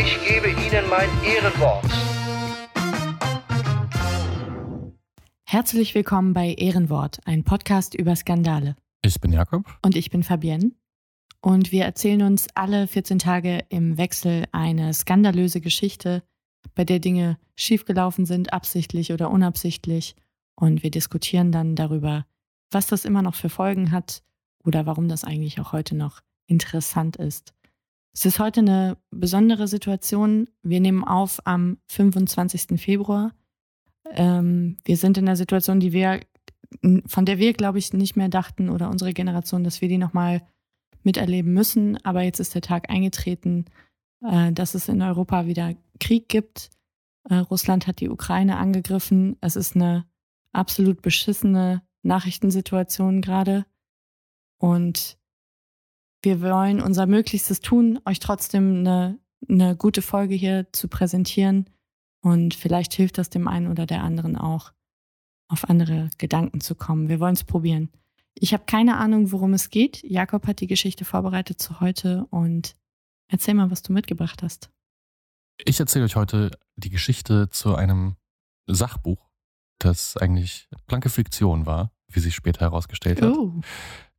ich gebe Ihnen mein Ehrenwort. Herzlich willkommen bei Ehrenwort, ein Podcast über Skandale. Ich bin Jakob. Und ich bin Fabienne. Und wir erzählen uns alle 14 Tage im Wechsel eine skandalöse Geschichte, bei der Dinge schiefgelaufen sind, absichtlich oder unabsichtlich. Und wir diskutieren dann darüber, was das immer noch für Folgen hat oder warum das eigentlich auch heute noch interessant ist. Es ist heute eine besondere Situation. Wir nehmen auf am 25. Februar. Ähm, wir sind in einer Situation, die wir, von der wir, glaube ich, nicht mehr dachten oder unsere Generation, dass wir die nochmal miterleben müssen. Aber jetzt ist der Tag eingetreten, äh, dass es in Europa wieder Krieg gibt. Äh, Russland hat die Ukraine angegriffen. Es ist eine absolut beschissene Nachrichtensituation gerade. Und wir wollen unser Möglichstes tun, euch trotzdem eine, eine gute Folge hier zu präsentieren. Und vielleicht hilft das dem einen oder der anderen auch, auf andere Gedanken zu kommen. Wir wollen es probieren. Ich habe keine Ahnung, worum es geht. Jakob hat die Geschichte vorbereitet zu heute und erzähl mal, was du mitgebracht hast. Ich erzähle euch heute die Geschichte zu einem Sachbuch, das eigentlich blanke Fiktion war, wie sich später herausgestellt hat. Oh.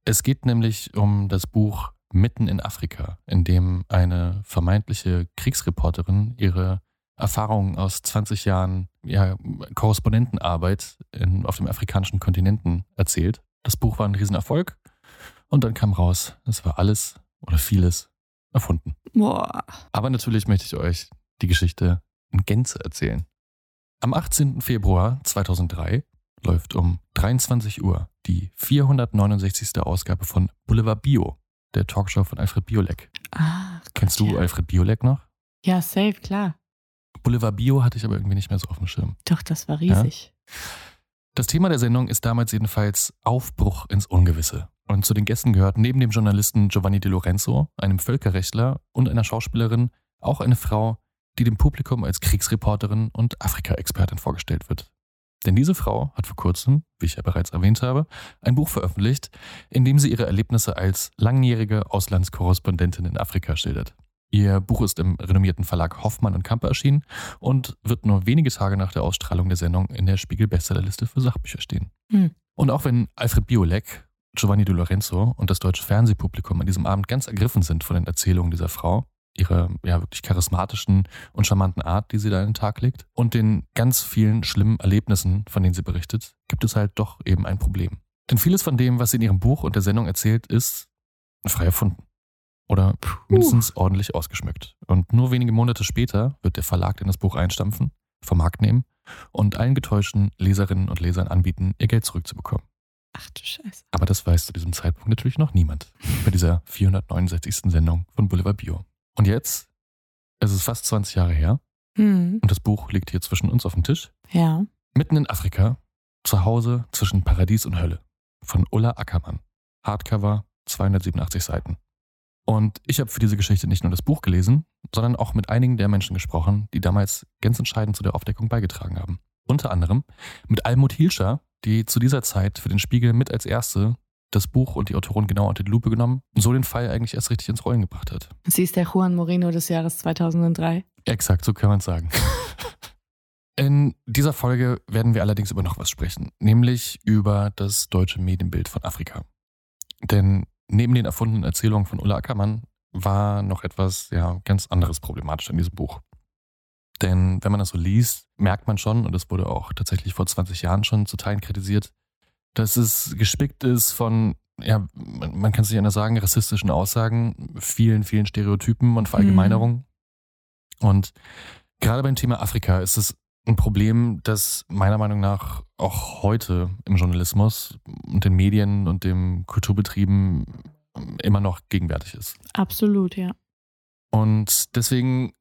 Es geht nämlich um das Buch Mitten in Afrika, in dem eine vermeintliche Kriegsreporterin ihre Erfahrungen aus 20 Jahren ja, Korrespondentenarbeit in, auf dem afrikanischen Kontinenten erzählt. Das Buch war ein Riesenerfolg und dann kam raus, es war alles oder vieles erfunden. Boah. Aber natürlich möchte ich euch die Geschichte in Gänze erzählen. Am 18. Februar 2003 läuft um 23 Uhr die 469. Ausgabe von Boulevard Bio, der Talkshow von Alfred Biolek. Ah, Kennst du ja. Alfred Biolek noch? Ja, safe, klar. Boulevard Bio hatte ich aber irgendwie nicht mehr so auf dem Schirm. Doch, das war riesig. Das Thema der Sendung ist damals jedenfalls Aufbruch ins Ungewisse. Und zu den Gästen gehört neben dem Journalisten Giovanni De Lorenzo, einem Völkerrechtler und einer Schauspielerin auch eine Frau, die dem Publikum als Kriegsreporterin und Afrika-Expertin vorgestellt wird. Denn diese Frau hat vor kurzem, wie ich ja bereits erwähnt habe, ein Buch veröffentlicht, in dem sie ihre Erlebnisse als langjährige Auslandskorrespondentin in Afrika schildert. Ihr Buch ist im renommierten Verlag Hoffmann und Kampe erschienen und wird nur wenige Tage nach der Ausstrahlung der Sendung in der Spiegel-Bestsellerliste für Sachbücher stehen. Hm. Und auch wenn Alfred Biolek, Giovanni De Lorenzo und das deutsche Fernsehpublikum an diesem Abend ganz ergriffen sind von den Erzählungen dieser Frau, ihrer ja wirklich charismatischen und charmanten Art, die sie da an den Tag legt, und den ganz vielen schlimmen Erlebnissen, von denen sie berichtet, gibt es halt doch eben ein Problem. Denn vieles von dem, was sie in ihrem Buch und der Sendung erzählt, ist frei erfunden. Oder mindestens ordentlich ausgeschmückt. Und nur wenige Monate später wird der Verlag dann das Buch einstampfen, vom Markt nehmen und allen getäuschten Leserinnen und Lesern anbieten, ihr Geld zurückzubekommen. Ach du Scheiße. Aber das weiß zu diesem Zeitpunkt natürlich noch niemand bei dieser 469. Sendung von Boulevard Bio. Und jetzt, es ist fast 20 Jahre her Hm. und das Buch liegt hier zwischen uns auf dem Tisch, Ja. mitten in Afrika, zu Hause zwischen Paradies und Hölle, von Ulla Ackermann. Hardcover, 287 Seiten. Und ich habe für diese Geschichte nicht nur das Buch gelesen, sondern auch mit einigen der Menschen gesprochen, die damals ganz entscheidend zu der Aufdeckung beigetragen haben. Unter anderem mit Almut Hilscher, die zu dieser Zeit für den Spiegel mit als erste das Buch und die Autorin genau unter die Lupe genommen und so den Fall eigentlich erst richtig ins Rollen gebracht hat. Sie ist der Juan Moreno des Jahres 2003. Exakt, so kann man sagen. In dieser Folge werden wir allerdings über noch was sprechen, nämlich über das deutsche Medienbild von Afrika. Denn neben den erfundenen Erzählungen von Ulla Ackermann war noch etwas ja, ganz anderes problematisch in diesem Buch. Denn wenn man das so liest, merkt man schon, und das wurde auch tatsächlich vor 20 Jahren schon zu Teilen kritisiert, dass es gespickt ist von, ja, man kann es nicht anders sagen, rassistischen Aussagen, vielen, vielen Stereotypen und Verallgemeinerungen. Und gerade beim Thema Afrika ist es ein Problem, das meiner Meinung nach auch heute im Journalismus und den Medien und den Kulturbetrieben immer noch gegenwärtig ist. Absolut, ja. Und deswegen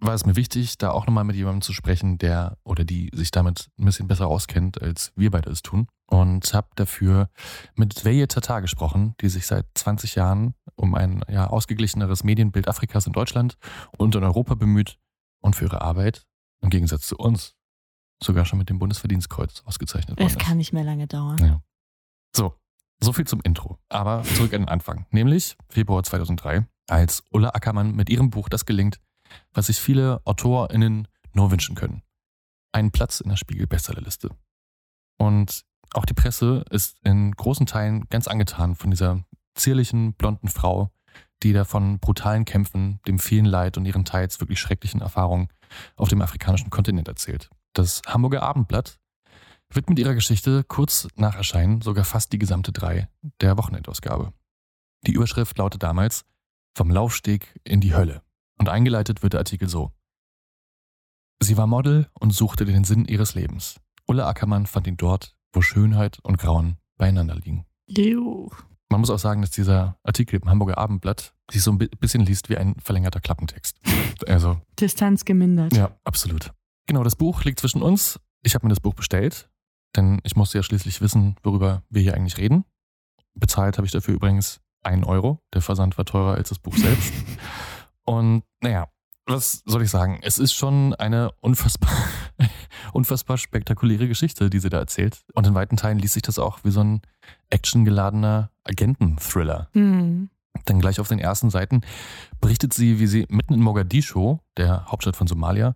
war es mir wichtig, da auch nochmal mit jemandem zu sprechen, der oder die sich damit ein bisschen besser auskennt, als wir beide es tun. Und habe dafür mit Veye Tata gesprochen, die sich seit 20 Jahren um ein ja, ausgeglicheneres Medienbild Afrikas in Deutschland und in Europa bemüht und für ihre Arbeit, im Gegensatz zu uns, sogar schon mit dem Bundesverdienstkreuz ausgezeichnet worden Es ist. kann nicht mehr lange dauern. Ja. So, so viel zum Intro. Aber zurück an den Anfang. Nämlich Februar 2003, als Ulla Ackermann mit ihrem Buch Das gelingt, was sich viele AutorInnen nur wünschen können. Einen Platz in der Spiegel-Bestsellerliste. Und auch die Presse ist in großen Teilen ganz angetan von dieser zierlichen, blonden Frau, die da von brutalen Kämpfen, dem vielen Leid und ihren teils wirklich schrecklichen Erfahrungen auf dem afrikanischen Kontinent erzählt. Das Hamburger Abendblatt widmet ihrer Geschichte kurz nach Erscheinen sogar fast die gesamte drei der Wochenendausgabe. Die Überschrift lautet damals Vom Laufsteg in die Hölle. Und eingeleitet wird der Artikel so. Sie war Model und suchte den Sinn ihres Lebens. Ulla Ackermann fand ihn dort, wo Schönheit und Grauen beieinander liegen. Juh. Man muss auch sagen, dass dieser Artikel im Hamburger Abendblatt sich so ein bi- bisschen liest wie ein verlängerter Klappentext. Also, Distanz gemindert. ja, absolut. Genau, das Buch liegt zwischen uns. Ich habe mir das Buch bestellt, denn ich musste ja schließlich wissen, worüber wir hier eigentlich reden. Bezahlt habe ich dafür übrigens einen Euro. Der Versand war teurer als das Buch selbst. Und naja, was soll ich sagen? Es ist schon eine unfassbar, unfassbar spektakuläre Geschichte, die sie da erzählt. Und in weiten Teilen liest sich das auch wie so ein actiongeladener Agenten-Thriller. Hm. Denn gleich auf den ersten Seiten berichtet sie, wie sie mitten in Mogadischu, der Hauptstadt von Somalia,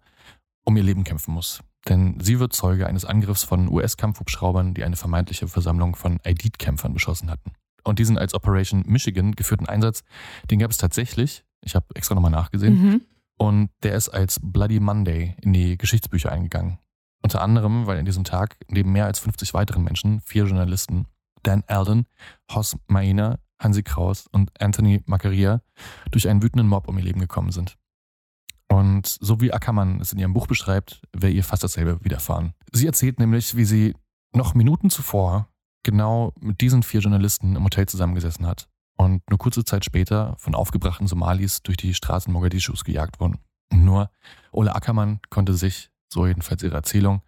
um ihr Leben kämpfen muss. Denn sie wird Zeuge eines Angriffs von US-Kampfhubschraubern, die eine vermeintliche Versammlung von Aidid-Kämpfern beschossen hatten. Und diesen als Operation Michigan geführten Einsatz, den gab es tatsächlich. Ich habe extra nochmal nachgesehen. Mhm. Und der ist als Bloody Monday in die Geschichtsbücher eingegangen. Unter anderem, weil in diesem Tag neben mehr als 50 weiteren Menschen vier Journalisten, Dan Alden, Hoss Maina, Hansi Kraus und Anthony Maccaria, durch einen wütenden Mob um ihr Leben gekommen sind. Und so wie Ackermann es in ihrem Buch beschreibt, wäre ihr fast dasselbe widerfahren. Sie erzählt nämlich, wie sie noch Minuten zuvor genau mit diesen vier Journalisten im Hotel zusammengesessen hat und nur kurze Zeit später von aufgebrachten Somalis durch die Straßen Mogadishus gejagt wurden. Nur Ole Ackermann konnte sich, so jedenfalls ihre Erzählung,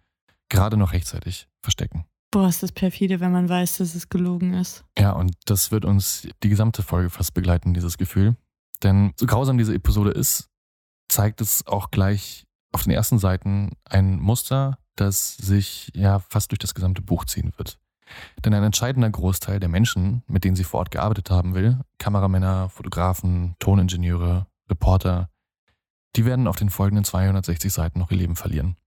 gerade noch rechtzeitig verstecken. Boah, ist das perfide, wenn man weiß, dass es gelogen ist. Ja, und das wird uns die gesamte Folge fast begleiten, dieses Gefühl. Denn so grausam diese Episode ist, zeigt es auch gleich auf den ersten Seiten ein Muster, das sich ja fast durch das gesamte Buch ziehen wird. Denn ein entscheidender Großteil der Menschen, mit denen sie vor Ort gearbeitet haben will, Kameramänner, Fotografen, Toningenieure, Reporter, die werden auf den folgenden 260 Seiten noch ihr Leben verlieren.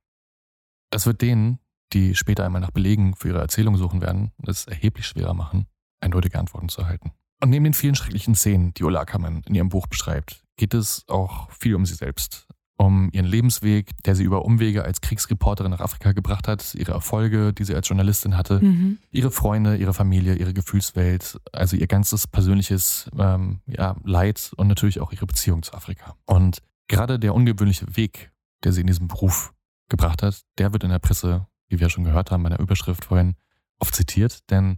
Das wird denen, die später einmal nach Belegen für ihre Erzählung suchen werden, es erheblich schwerer machen, eindeutige Antworten zu erhalten. Und neben den vielen schrecklichen Szenen, die Ulla Ackermann in ihrem Buch beschreibt, geht es auch viel um sie selbst. Um ihren Lebensweg, der sie über Umwege als Kriegsreporterin nach Afrika gebracht hat, ihre Erfolge, die sie als Journalistin hatte, Mhm. ihre Freunde, ihre Familie, ihre Gefühlswelt, also ihr ganzes persönliches ähm, ja, Leid und natürlich auch ihre Beziehung zu Afrika. Und gerade der ungewöhnliche Weg, der sie in diesem Beruf gebracht hat, der wird in der Presse, wie wir schon gehört haben bei der Überschrift vorhin, oft zitiert, denn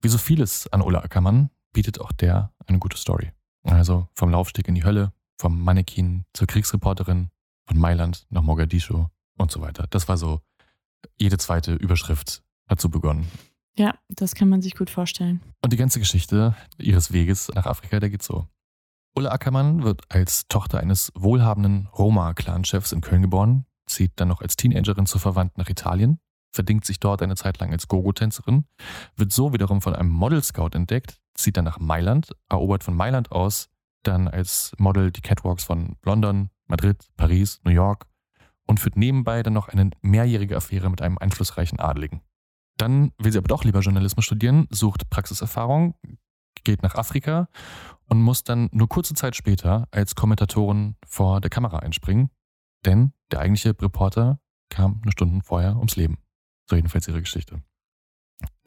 wie so vieles an Ulla Ackermann bietet auch der eine gute Story. Also vom Laufsteg in die Hölle, vom Mannequin zur Kriegsreporterin, von Mailand nach Mogadischu und so weiter. Das war so, jede zweite Überschrift hat so begonnen. Ja, das kann man sich gut vorstellen. Und die ganze Geschichte ihres Weges nach Afrika, der geht so. Ulla Ackermann wird als Tochter eines wohlhabenden Roma-Clan-Chefs in Köln geboren, zieht dann noch als Teenagerin zur Verwandten nach Italien, verdingt sich dort eine Zeit lang als Gogo-Tänzerin, wird so wiederum von einem Model-Scout entdeckt, zieht dann nach Mailand, erobert von Mailand aus dann als Model die Catwalks von London, Madrid, Paris, New York und führt nebenbei dann noch eine mehrjährige Affäre mit einem einflussreichen Adeligen. Dann will sie aber doch lieber Journalismus studieren, sucht Praxiserfahrung, geht nach Afrika und muss dann nur kurze Zeit später als Kommentatorin vor der Kamera einspringen, denn der eigentliche Reporter kam eine Stunde vorher ums Leben. So jedenfalls ihre Geschichte.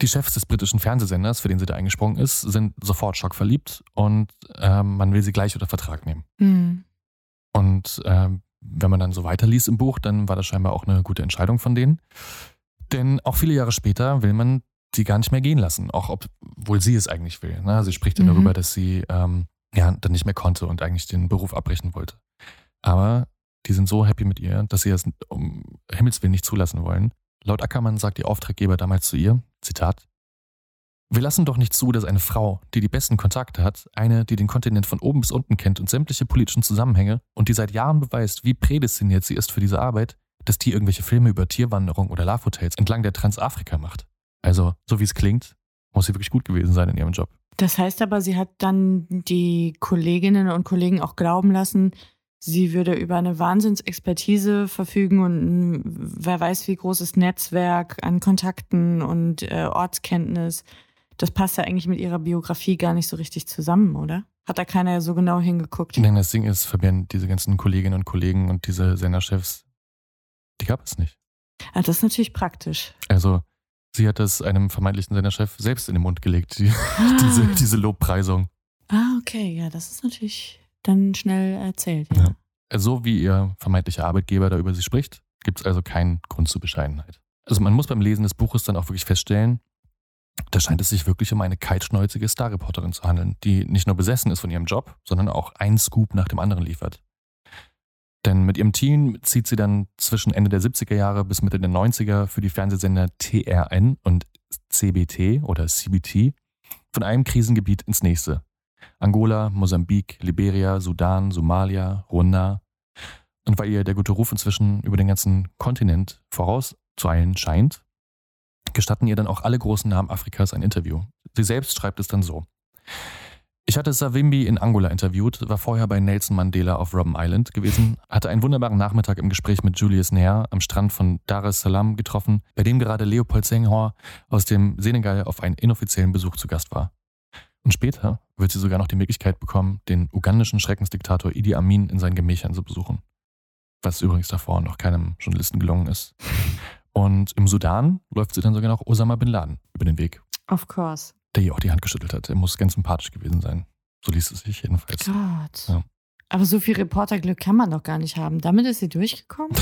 Die Chefs des britischen Fernsehsenders, für den sie da eingesprungen ist, sind sofort schockverliebt und ähm, man will sie gleich unter Vertrag nehmen. Mhm. Und ähm, wenn man dann so weiterliest im Buch, dann war das scheinbar auch eine gute Entscheidung von denen. Denn auch viele Jahre später will man sie gar nicht mehr gehen lassen, auch obwohl sie es eigentlich will. Ne? Sie spricht dann Mhm. darüber, dass sie ähm, ja dann nicht mehr konnte und eigentlich den Beruf abbrechen wollte. Aber Die sind so happy mit ihr, dass sie es um Himmels Willen nicht zulassen wollen. Laut Ackermann sagt ihr Auftraggeber damals zu ihr, Zitat, wir lassen doch nicht zu, dass eine Frau, die die besten Kontakte hat, eine, die den Kontinent von oben bis unten kennt und sämtliche politischen Zusammenhänge und die seit Jahren beweist, wie prädestiniert sie ist für diese Arbeit, dass die irgendwelche Filme über Tierwanderung oder Love-Hotels entlang der Transafrika macht. Also, so wie es klingt, muss sie wirklich gut gewesen sein in ihrem Job. Das heißt aber, sie hat dann die Kolleginnen und Kollegen auch glauben lassen, sie würde über eine Wahnsinnsexpertise verfügen und ein, wer weiß wie großes Netzwerk an Kontakten und äh, Ortskenntnis das passt ja eigentlich mit ihrer Biografie gar nicht so richtig zusammen, oder? Hat da keiner so genau hingeguckt? Nein, das Ding ist, Fabian, diese ganzen Kolleginnen und Kollegen und diese Senderchefs, die gab es nicht. Ah, das ist natürlich praktisch. Also, sie hat es einem vermeintlichen Senderchef selbst in den Mund gelegt, die, ah. diese, diese Lobpreisung. Ah, okay, ja, das ist natürlich dann schnell erzählt. Ja. ja. So wie ihr vermeintlicher Arbeitgeber da über sie spricht, gibt es also keinen Grund zur Bescheidenheit. Also man muss beim Lesen des Buches dann auch wirklich feststellen, da scheint es sich wirklich um eine kaltschnäuzige Starreporterin zu handeln, die nicht nur besessen ist von ihrem Job, sondern auch einen Scoop nach dem anderen liefert. Denn mit ihrem Team zieht sie dann zwischen Ende der 70er Jahre bis Mitte der 90er für die Fernsehsender TRN und CBT oder CBT von einem Krisengebiet ins nächste. Angola, Mosambik, Liberia, Sudan, Somalia, Ruanda. Und weil ihr der gute Ruf inzwischen über den ganzen Kontinent vorauszueilen scheint, gestatten ihr dann auch alle großen Namen Afrikas ein Interview. Sie selbst schreibt es dann so. Ich hatte Savimbi in Angola interviewt, war vorher bei Nelson Mandela auf Robben Island gewesen, hatte einen wunderbaren Nachmittag im Gespräch mit Julius Nair am Strand von Dar es Salaam getroffen, bei dem gerade Leopold Senghor aus dem Senegal auf einen inoffiziellen Besuch zu Gast war. Und später wird sie sogar noch die Möglichkeit bekommen, den ugandischen Schreckensdiktator Idi Amin in seinen Gemächern zu besuchen. Was übrigens davor noch keinem Journalisten gelungen ist. Und im Sudan läuft sie dann sogar noch Osama Bin Laden über den Weg. Of course. Der ihr auch die Hand geschüttelt hat. Er muss ganz sympathisch gewesen sein. So liest es sich jedenfalls. Gott. Ja. Aber so viel Reporterglück kann man doch gar nicht haben. Damit ist sie durchgekommen?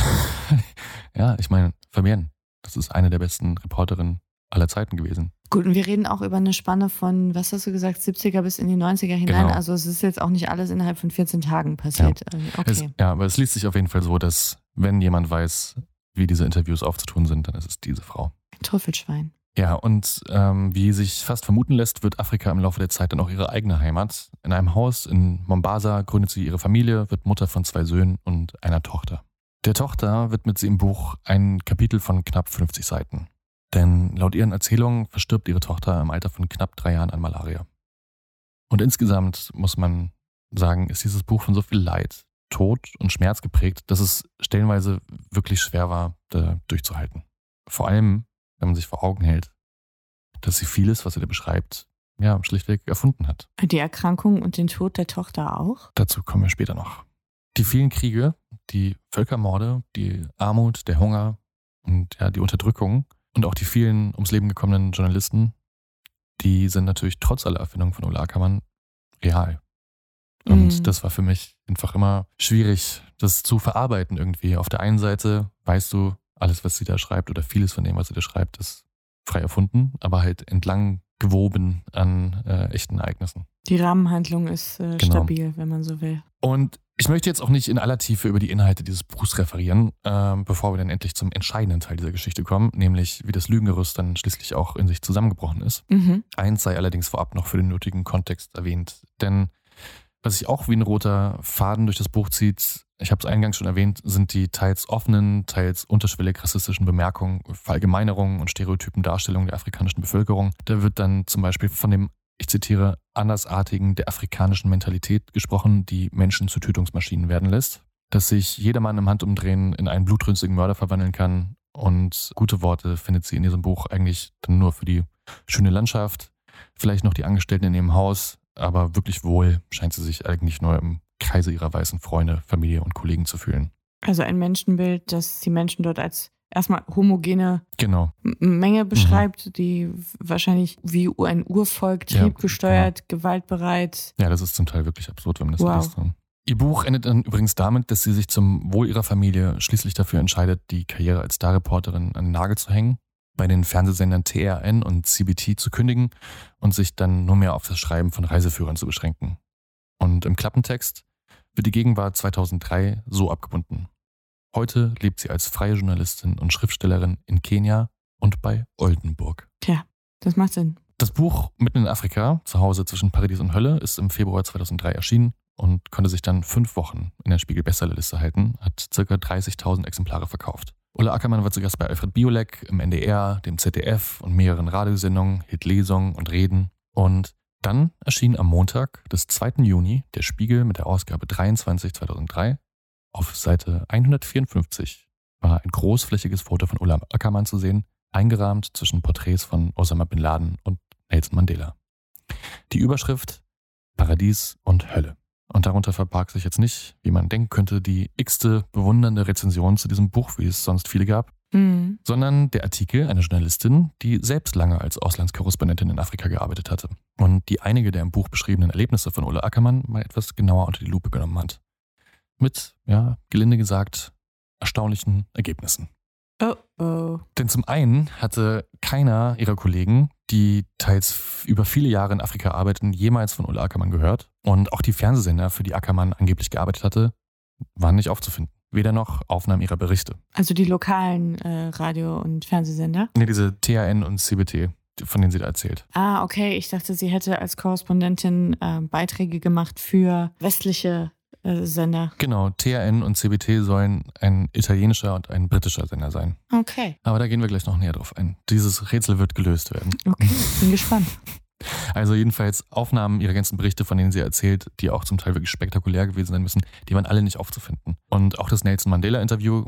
ja, ich meine, Fabienne, das ist eine der besten Reporterinnen aller Zeiten gewesen. Gut, und wir reden auch über eine Spanne von, was hast du gesagt, 70er bis in die 90er hinein. Genau. Also es ist jetzt auch nicht alles innerhalb von 14 Tagen passiert. Ja. Okay. Es, ja, aber es liest sich auf jeden Fall so, dass wenn jemand weiß, wie diese Interviews aufzutun sind, dann ist es diese Frau. Trüffelschwein. Ja, und ähm, wie sich fast vermuten lässt, wird Afrika im Laufe der Zeit dann auch ihre eigene Heimat. In einem Haus in Mombasa gründet sie ihre Familie, wird Mutter von zwei Söhnen und einer Tochter. Der Tochter widmet sie im Buch ein Kapitel von knapp 50 Seiten. Denn laut ihren Erzählungen verstirbt ihre Tochter im Alter von knapp drei Jahren an Malaria. Und insgesamt muss man sagen, ist dieses Buch von so viel Leid, Tod und Schmerz geprägt, dass es stellenweise wirklich schwer war, durchzuhalten. Vor allem, wenn man sich vor Augen hält, dass sie vieles, was sie da beschreibt, ja, schlichtweg erfunden hat. Die Erkrankung und den Tod der Tochter auch? Dazu kommen wir später noch. Die vielen Kriege, die Völkermorde, die Armut, der Hunger und ja, die Unterdrückung und auch die vielen ums Leben gekommenen Journalisten, die sind natürlich trotz aller Erfindungen von Ulla Ackermann real. Und mhm. das war für mich einfach immer schwierig, das zu verarbeiten irgendwie. Auf der einen Seite weißt du, alles, was sie da schreibt oder vieles von dem, was sie da schreibt, ist frei erfunden, aber halt entlang gewoben an äh, echten Ereignissen. Die Rahmenhandlung ist äh, genau. stabil, wenn man so will. Und ich möchte jetzt auch nicht in aller Tiefe über die Inhalte dieses Buchs referieren, äh, bevor wir dann endlich zum entscheidenden Teil dieser Geschichte kommen, nämlich wie das Lügengerüst dann schließlich auch in sich zusammengebrochen ist. Mhm. Eins sei allerdings vorab noch für den nötigen Kontext erwähnt, denn was sich auch wie ein roter Faden durch das Buch zieht, ich habe es eingangs schon erwähnt, sind die teils offenen, teils unterschwellig rassistischen Bemerkungen, Verallgemeinerungen und stereotypen Darstellungen der afrikanischen Bevölkerung. Da wird dann zum Beispiel von dem, ich zitiere, andersartigen der afrikanischen Mentalität gesprochen, die Menschen zu Tötungsmaschinen werden lässt. Dass sich jedermann im Handumdrehen in einen blutrünstigen Mörder verwandeln kann. Und gute Worte findet sie in diesem Buch eigentlich dann nur für die schöne Landschaft, vielleicht noch die Angestellten in ihrem Haus, aber wirklich wohl scheint sie sich eigentlich nur im Kreise ihrer weißen Freunde, Familie und Kollegen zu fühlen. Also ein Menschenbild, das die Menschen dort als erstmal homogene genau. Menge beschreibt, mhm. die wahrscheinlich wie ein Urvolk triebgesteuert, ja, genau. gewaltbereit. Ja, das ist zum Teil wirklich absurd, wenn man das wow. liest. Ihr Buch endet dann übrigens damit, dass sie sich zum Wohl ihrer Familie schließlich dafür entscheidet, die Karriere als Starreporterin an den Nagel zu hängen bei den Fernsehsendern TRN und CBT zu kündigen und sich dann nur mehr auf das Schreiben von Reiseführern zu beschränken. Und im Klappentext wird die Gegenwart 2003 so abgebunden. Heute lebt sie als freie Journalistin und Schriftstellerin in Kenia und bei Oldenburg. Tja, das macht Sinn. Das Buch Mitten in Afrika, zu Hause zwischen Paradies und Hölle, ist im Februar 2003 erschienen und konnte sich dann fünf Wochen in der Spiegel-Bestsellerliste halten, hat ca. 30.000 Exemplare verkauft. Ulla Ackermann war zu Gast bei Alfred Biolek im NDR, dem ZDF und mehreren Radiosendungen, Hitlesungen und Reden. Und dann erschien am Montag, des 2. Juni, der Spiegel mit der Ausgabe 23 2003. Auf Seite 154 war ein großflächiges Foto von Ulla Ackermann zu sehen, eingerahmt zwischen Porträts von Osama Bin Laden und Nelson Mandela. Die Überschrift Paradies und Hölle. Und darunter verbarg sich jetzt nicht, wie man denken könnte, die x-te bewundernde Rezension zu diesem Buch, wie es sonst viele gab, Mhm. sondern der Artikel einer Journalistin, die selbst lange als Auslandskorrespondentin in Afrika gearbeitet hatte und die einige der im Buch beschriebenen Erlebnisse von Ulla Ackermann mal etwas genauer unter die Lupe genommen hat. Mit, ja, gelinde gesagt, erstaunlichen Ergebnissen. Oh oh. Denn zum einen hatte keiner ihrer Kollegen, die teils über viele Jahre in Afrika arbeiten, jemals von Ulla Ackermann gehört. Und auch die Fernsehsender, für die Ackermann angeblich gearbeitet hatte, waren nicht aufzufinden. Weder noch Aufnahmen ihrer Berichte. Also die lokalen äh, Radio- und Fernsehsender. Nee, diese THN und CBT, von denen sie da erzählt. Ah, okay. Ich dachte, sie hätte als Korrespondentin äh, Beiträge gemacht für westliche Sender. Genau, THN und CBT sollen ein italienischer und ein britischer Sender sein. Okay. Aber da gehen wir gleich noch näher drauf ein. Dieses Rätsel wird gelöst werden. Okay. Bin gespannt. Also jedenfalls Aufnahmen ihrer ganzen Berichte, von denen sie erzählt, die auch zum Teil wirklich spektakulär gewesen sein müssen, die waren alle nicht aufzufinden. Und auch das Nelson Mandela-Interview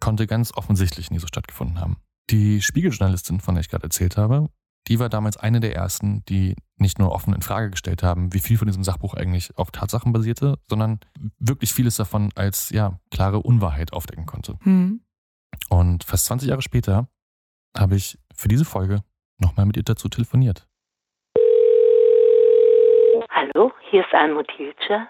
konnte ganz offensichtlich nie so stattgefunden haben. Die Spiegeljournalistin, von der ich gerade erzählt habe, die war damals eine der ersten, die nicht nur offen in Frage gestellt haben, wie viel von diesem Sachbuch eigentlich auf Tatsachen basierte, sondern wirklich vieles davon als ja klare Unwahrheit aufdecken konnte. Hm. Und fast 20 Jahre später habe ich für diese Folge nochmal mit ihr dazu telefoniert. Hallo, hier ist Almut Hilscher.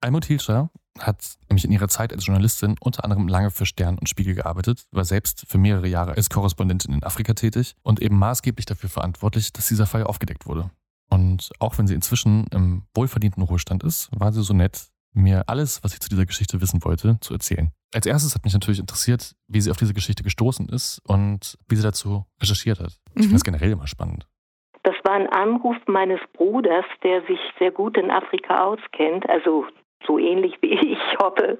Almut Hilscher hat nämlich in ihrer Zeit als Journalistin unter anderem lange für Stern und Spiegel gearbeitet, war selbst für mehrere Jahre als Korrespondentin in Afrika tätig und eben maßgeblich dafür verantwortlich, dass dieser Fall aufgedeckt wurde. Und auch wenn sie inzwischen im wohlverdienten Ruhestand ist, war sie so nett, mir alles, was ich zu dieser Geschichte wissen wollte, zu erzählen. Als erstes hat mich natürlich interessiert, wie sie auf diese Geschichte gestoßen ist und wie sie dazu recherchiert hat. Ich finde das generell immer spannend. Das war ein Anruf meines Bruders, der sich sehr gut in Afrika auskennt, also so ähnlich wie ich hoffe.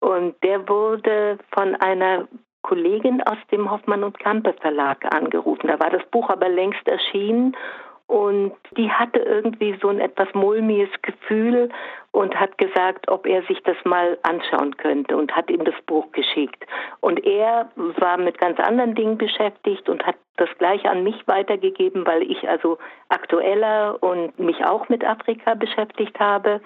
Und der wurde von einer Kollegin aus dem Hoffmann und Kampe Verlag angerufen. Da war das Buch aber längst erschienen und die hatte irgendwie so ein etwas mulmiges Gefühl und hat gesagt, ob er sich das mal anschauen könnte und hat ihm das Buch geschickt. Und er war mit ganz anderen Dingen beschäftigt und hat das gleich an mich weitergegeben, weil ich also aktueller und mich auch mit Afrika beschäftigt habe.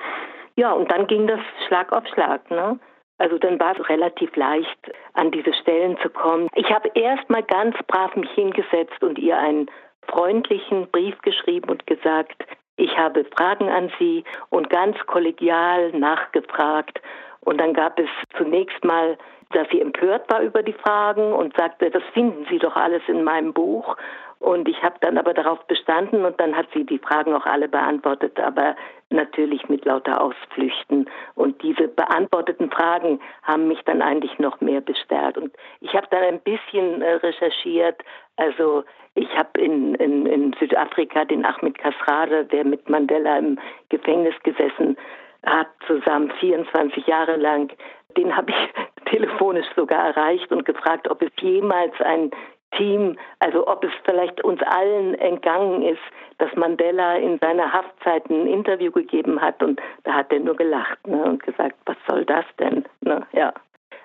Ja, und dann ging das Schlag auf Schlag, ne? Also dann war es relativ leicht, an diese Stellen zu kommen. Ich habe erst mal ganz brav mich hingesetzt und ihr einen freundlichen Brief geschrieben und gesagt, ich habe Fragen an Sie und ganz kollegial nachgefragt. Und dann gab es zunächst mal, dass sie empört war über die Fragen und sagte, das finden Sie doch alles in meinem Buch. Und ich habe dann aber darauf bestanden und dann hat sie die Fragen auch alle beantwortet, aber natürlich mit lauter Ausflüchten. Und diese beantworteten Fragen haben mich dann eigentlich noch mehr bestärkt. Und ich habe dann ein bisschen äh, recherchiert. Also ich habe in, in, in Südafrika den Ahmed Kasrade, der mit Mandela im Gefängnis gesessen hat, zusammen 24 Jahre lang, den habe ich telefonisch sogar erreicht und gefragt, ob es jemals ein Team, also ob es vielleicht uns allen entgangen ist, dass Mandela in seiner Haftzeit ein Interview gegeben hat und da hat er nur gelacht ne, und gesagt, was soll das denn? Ne, ja.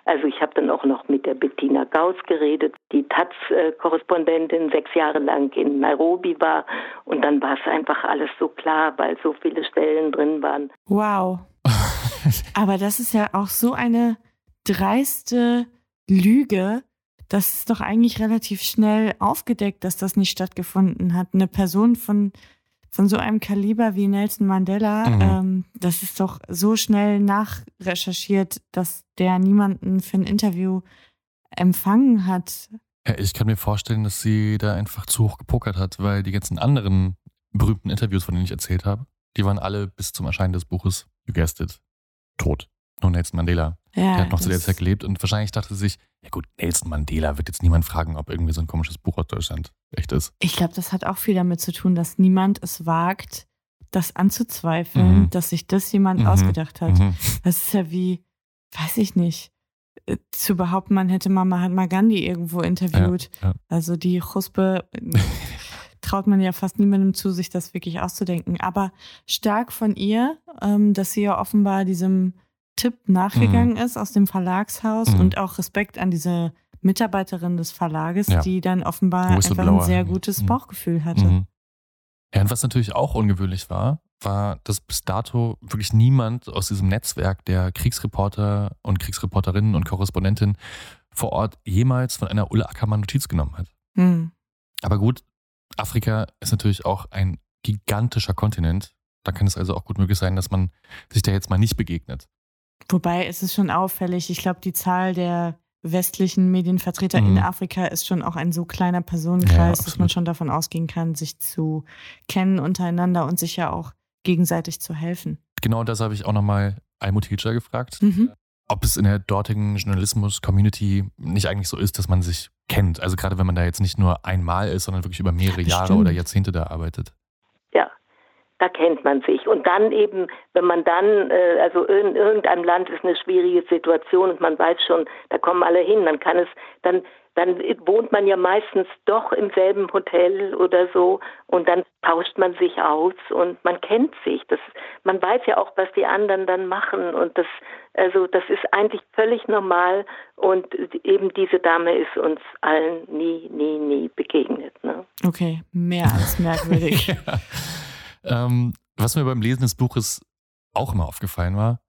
Also ich habe dann auch noch mit der Bettina Gauss geredet, die Taz-Korrespondentin sechs Jahre lang in Nairobi war und dann war es einfach alles so klar, weil so viele Stellen drin waren. Wow. Aber das ist ja auch so eine dreiste Lüge. Das ist doch eigentlich relativ schnell aufgedeckt, dass das nicht stattgefunden hat. Eine Person von, von so einem Kaliber wie Nelson Mandela, Mhm. ähm, das ist doch so schnell nachrecherchiert, dass der niemanden für ein Interview empfangen hat. Ja, ich kann mir vorstellen, dass sie da einfach zu hoch gepokert hat, weil die ganzen anderen berühmten Interviews, von denen ich erzählt habe, die waren alle bis zum Erscheinen des Buches, you guessed it, tot. Nur Nelson Mandela. Ja, der hat noch zu der Zeit gelebt und wahrscheinlich dachte sie sich, ja gut, Nelson Mandela wird jetzt niemand fragen, ob irgendwie so ein komisches Buch aus Deutschland echt ist. Ich glaube, das hat auch viel damit zu tun, dass niemand es wagt, das anzuzweifeln, Mhm. dass sich das jemand Mhm. ausgedacht hat. Mhm. Das ist ja wie, weiß ich nicht, äh, zu behaupten, man hätte mal Mahatma Gandhi irgendwo interviewt. Ja, ja. Also die Chuspe äh, traut man ja fast niemandem zu, sich das wirklich auszudenken. Aber stark von ihr, ähm, dass sie ja offenbar diesem Tipp nachgegangen ist aus dem Verlagshaus Mhm. und auch Respekt an diese Mitarbeiterin des Verlages, Ja. die dann offenbar einfach ein sehr gutes Mhm. Bauchgefühl hatte. Mhm. Ja, und was natürlich auch ungewöhnlich war, war, dass bis dato wirklich niemand aus diesem Netzwerk der Kriegsreporter und Kriegsreporterinnen und Korrespondentinnen vor Ort jemals von einer Ulla Ackermann Notiz genommen hat. Hm. Aber gut, Afrika ist natürlich auch ein gigantischer Kontinent. Da kann es also auch gut möglich sein, dass man sich da jetzt mal nicht begegnet. Wobei es ist schon auffällig, ich glaube, die Zahl der westlichen Medienvertreter in Mhm. Afrika ist schon auch ein so kleiner Ja, Personenkreis, dass man schon davon ausgehen kann, sich zu kennen untereinander und sich ja auch gegenseitig zu helfen. Genau das habe ich auch nochmal Almut Hilscher gefragt. Mhm. ob es in der dortigen Journalismus-Community nicht eigentlich so ist, dass man sich kennt. Also gerade wenn man da jetzt nicht nur einmal ist, sondern wirklich über mehrere Jahre Bestimmt. oder Jahrzehnte da arbeitet. Da kennt man sich. Und dann eben, wenn man dann, äh, also in irgendeinem Land ist eine schwierige Situation und man weiß schon, da kommen alle hin, dann kann es, dann, dann wohnt man ja meistens doch im selben Hotel oder so und dann tauscht man sich aus und man kennt sich. Das, man weiß ja auch, was die anderen dann machen und das, also das ist eigentlich völlig normal und eben diese Dame ist uns allen nie, nie, nie begegnet. Ne? Okay, mehr als merkwürdig. ja. ähm, was mir beim Lesen des Buches auch immer aufgefallen war,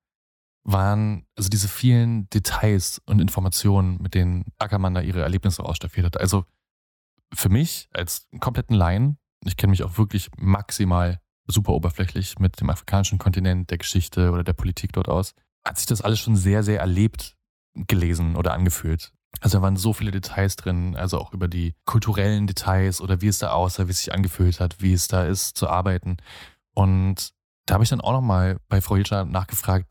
waren also diese vielen Details und Informationen, mit denen Ackermann da ihre Erlebnisse ausstaffiert hat. Also für mich als kompletten Laien, ich kenne mich auch wirklich maximal super oberflächlich mit dem afrikanischen Kontinent, der Geschichte oder der Politik dort aus, hat sich das alles schon sehr, sehr erlebt gelesen oder angefühlt. Also da waren so viele Details drin, also auch über die kulturellen Details oder wie es da aussah, wie es sich angefühlt hat, wie es da ist zu arbeiten. Und da habe ich dann auch nochmal bei Frau Hilscher nachgefragt,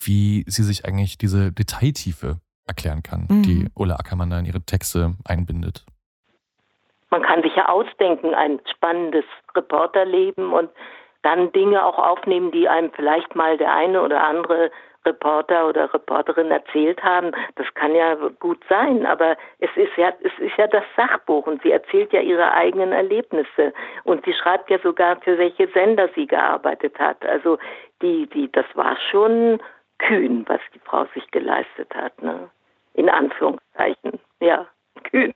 wie sie sich eigentlich diese Detailtiefe erklären kann, Mhm. die Ulla Ackermann da in ihre Texte einbindet. Man kann sich ja ausdenken, ein spannendes Reporterleben und dann Dinge auch aufnehmen, die einem vielleicht mal der eine oder andere Reporter oder Reporterin erzählt haben. Das kann ja gut sein, aber es ist ja, es ist ja das Sachbuch und sie erzählt ja ihre eigenen Erlebnisse und sie schreibt ja sogar, für welche Sender sie gearbeitet hat. Also die, die, das war schon kühn, was die Frau sich geleistet hat, ne? In Anführungszeichen. Ja, kühn.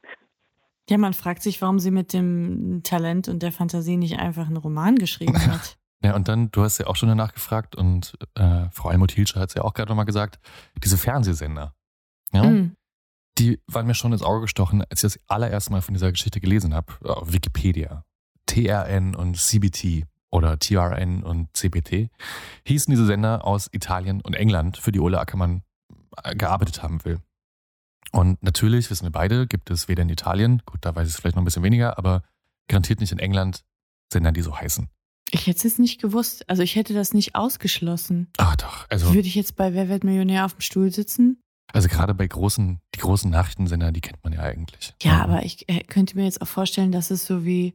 Ja, man fragt sich, warum sie mit dem Talent und der Fantasie nicht einfach einen Roman geschrieben hat. Ja, und dann, du hast ja auch schon danach gefragt und äh, Frau Almut Hilscher hat es ja auch gerade nochmal gesagt, diese Fernsehsender, ja, Mhm. die waren mir schon ins Auge gestochen, als ich das allererste Mal von dieser Geschichte gelesen habe, auf Wikipedia. TRN und CBT oder TRN und CBT hießen diese Sender aus Italien und England, für die Ole Ackermann äh, gearbeitet haben will. Und natürlich, wissen wir beide, gibt es weder in Italien, gut, da weiß ich es vielleicht noch ein bisschen weniger, aber garantiert nicht in England Sender, die so heißen. Ich hätte es nicht gewusst. Also ich hätte das nicht ausgeschlossen. Ah, doch. Also, Würde ich jetzt bei Wer wird Millionär auf dem Stuhl sitzen? also gerade bei großen, die großen Nachrichtensender, die kennt man ja eigentlich. Ja, aber ich äh, könnte mir jetzt auch vorstellen, dass es so wie,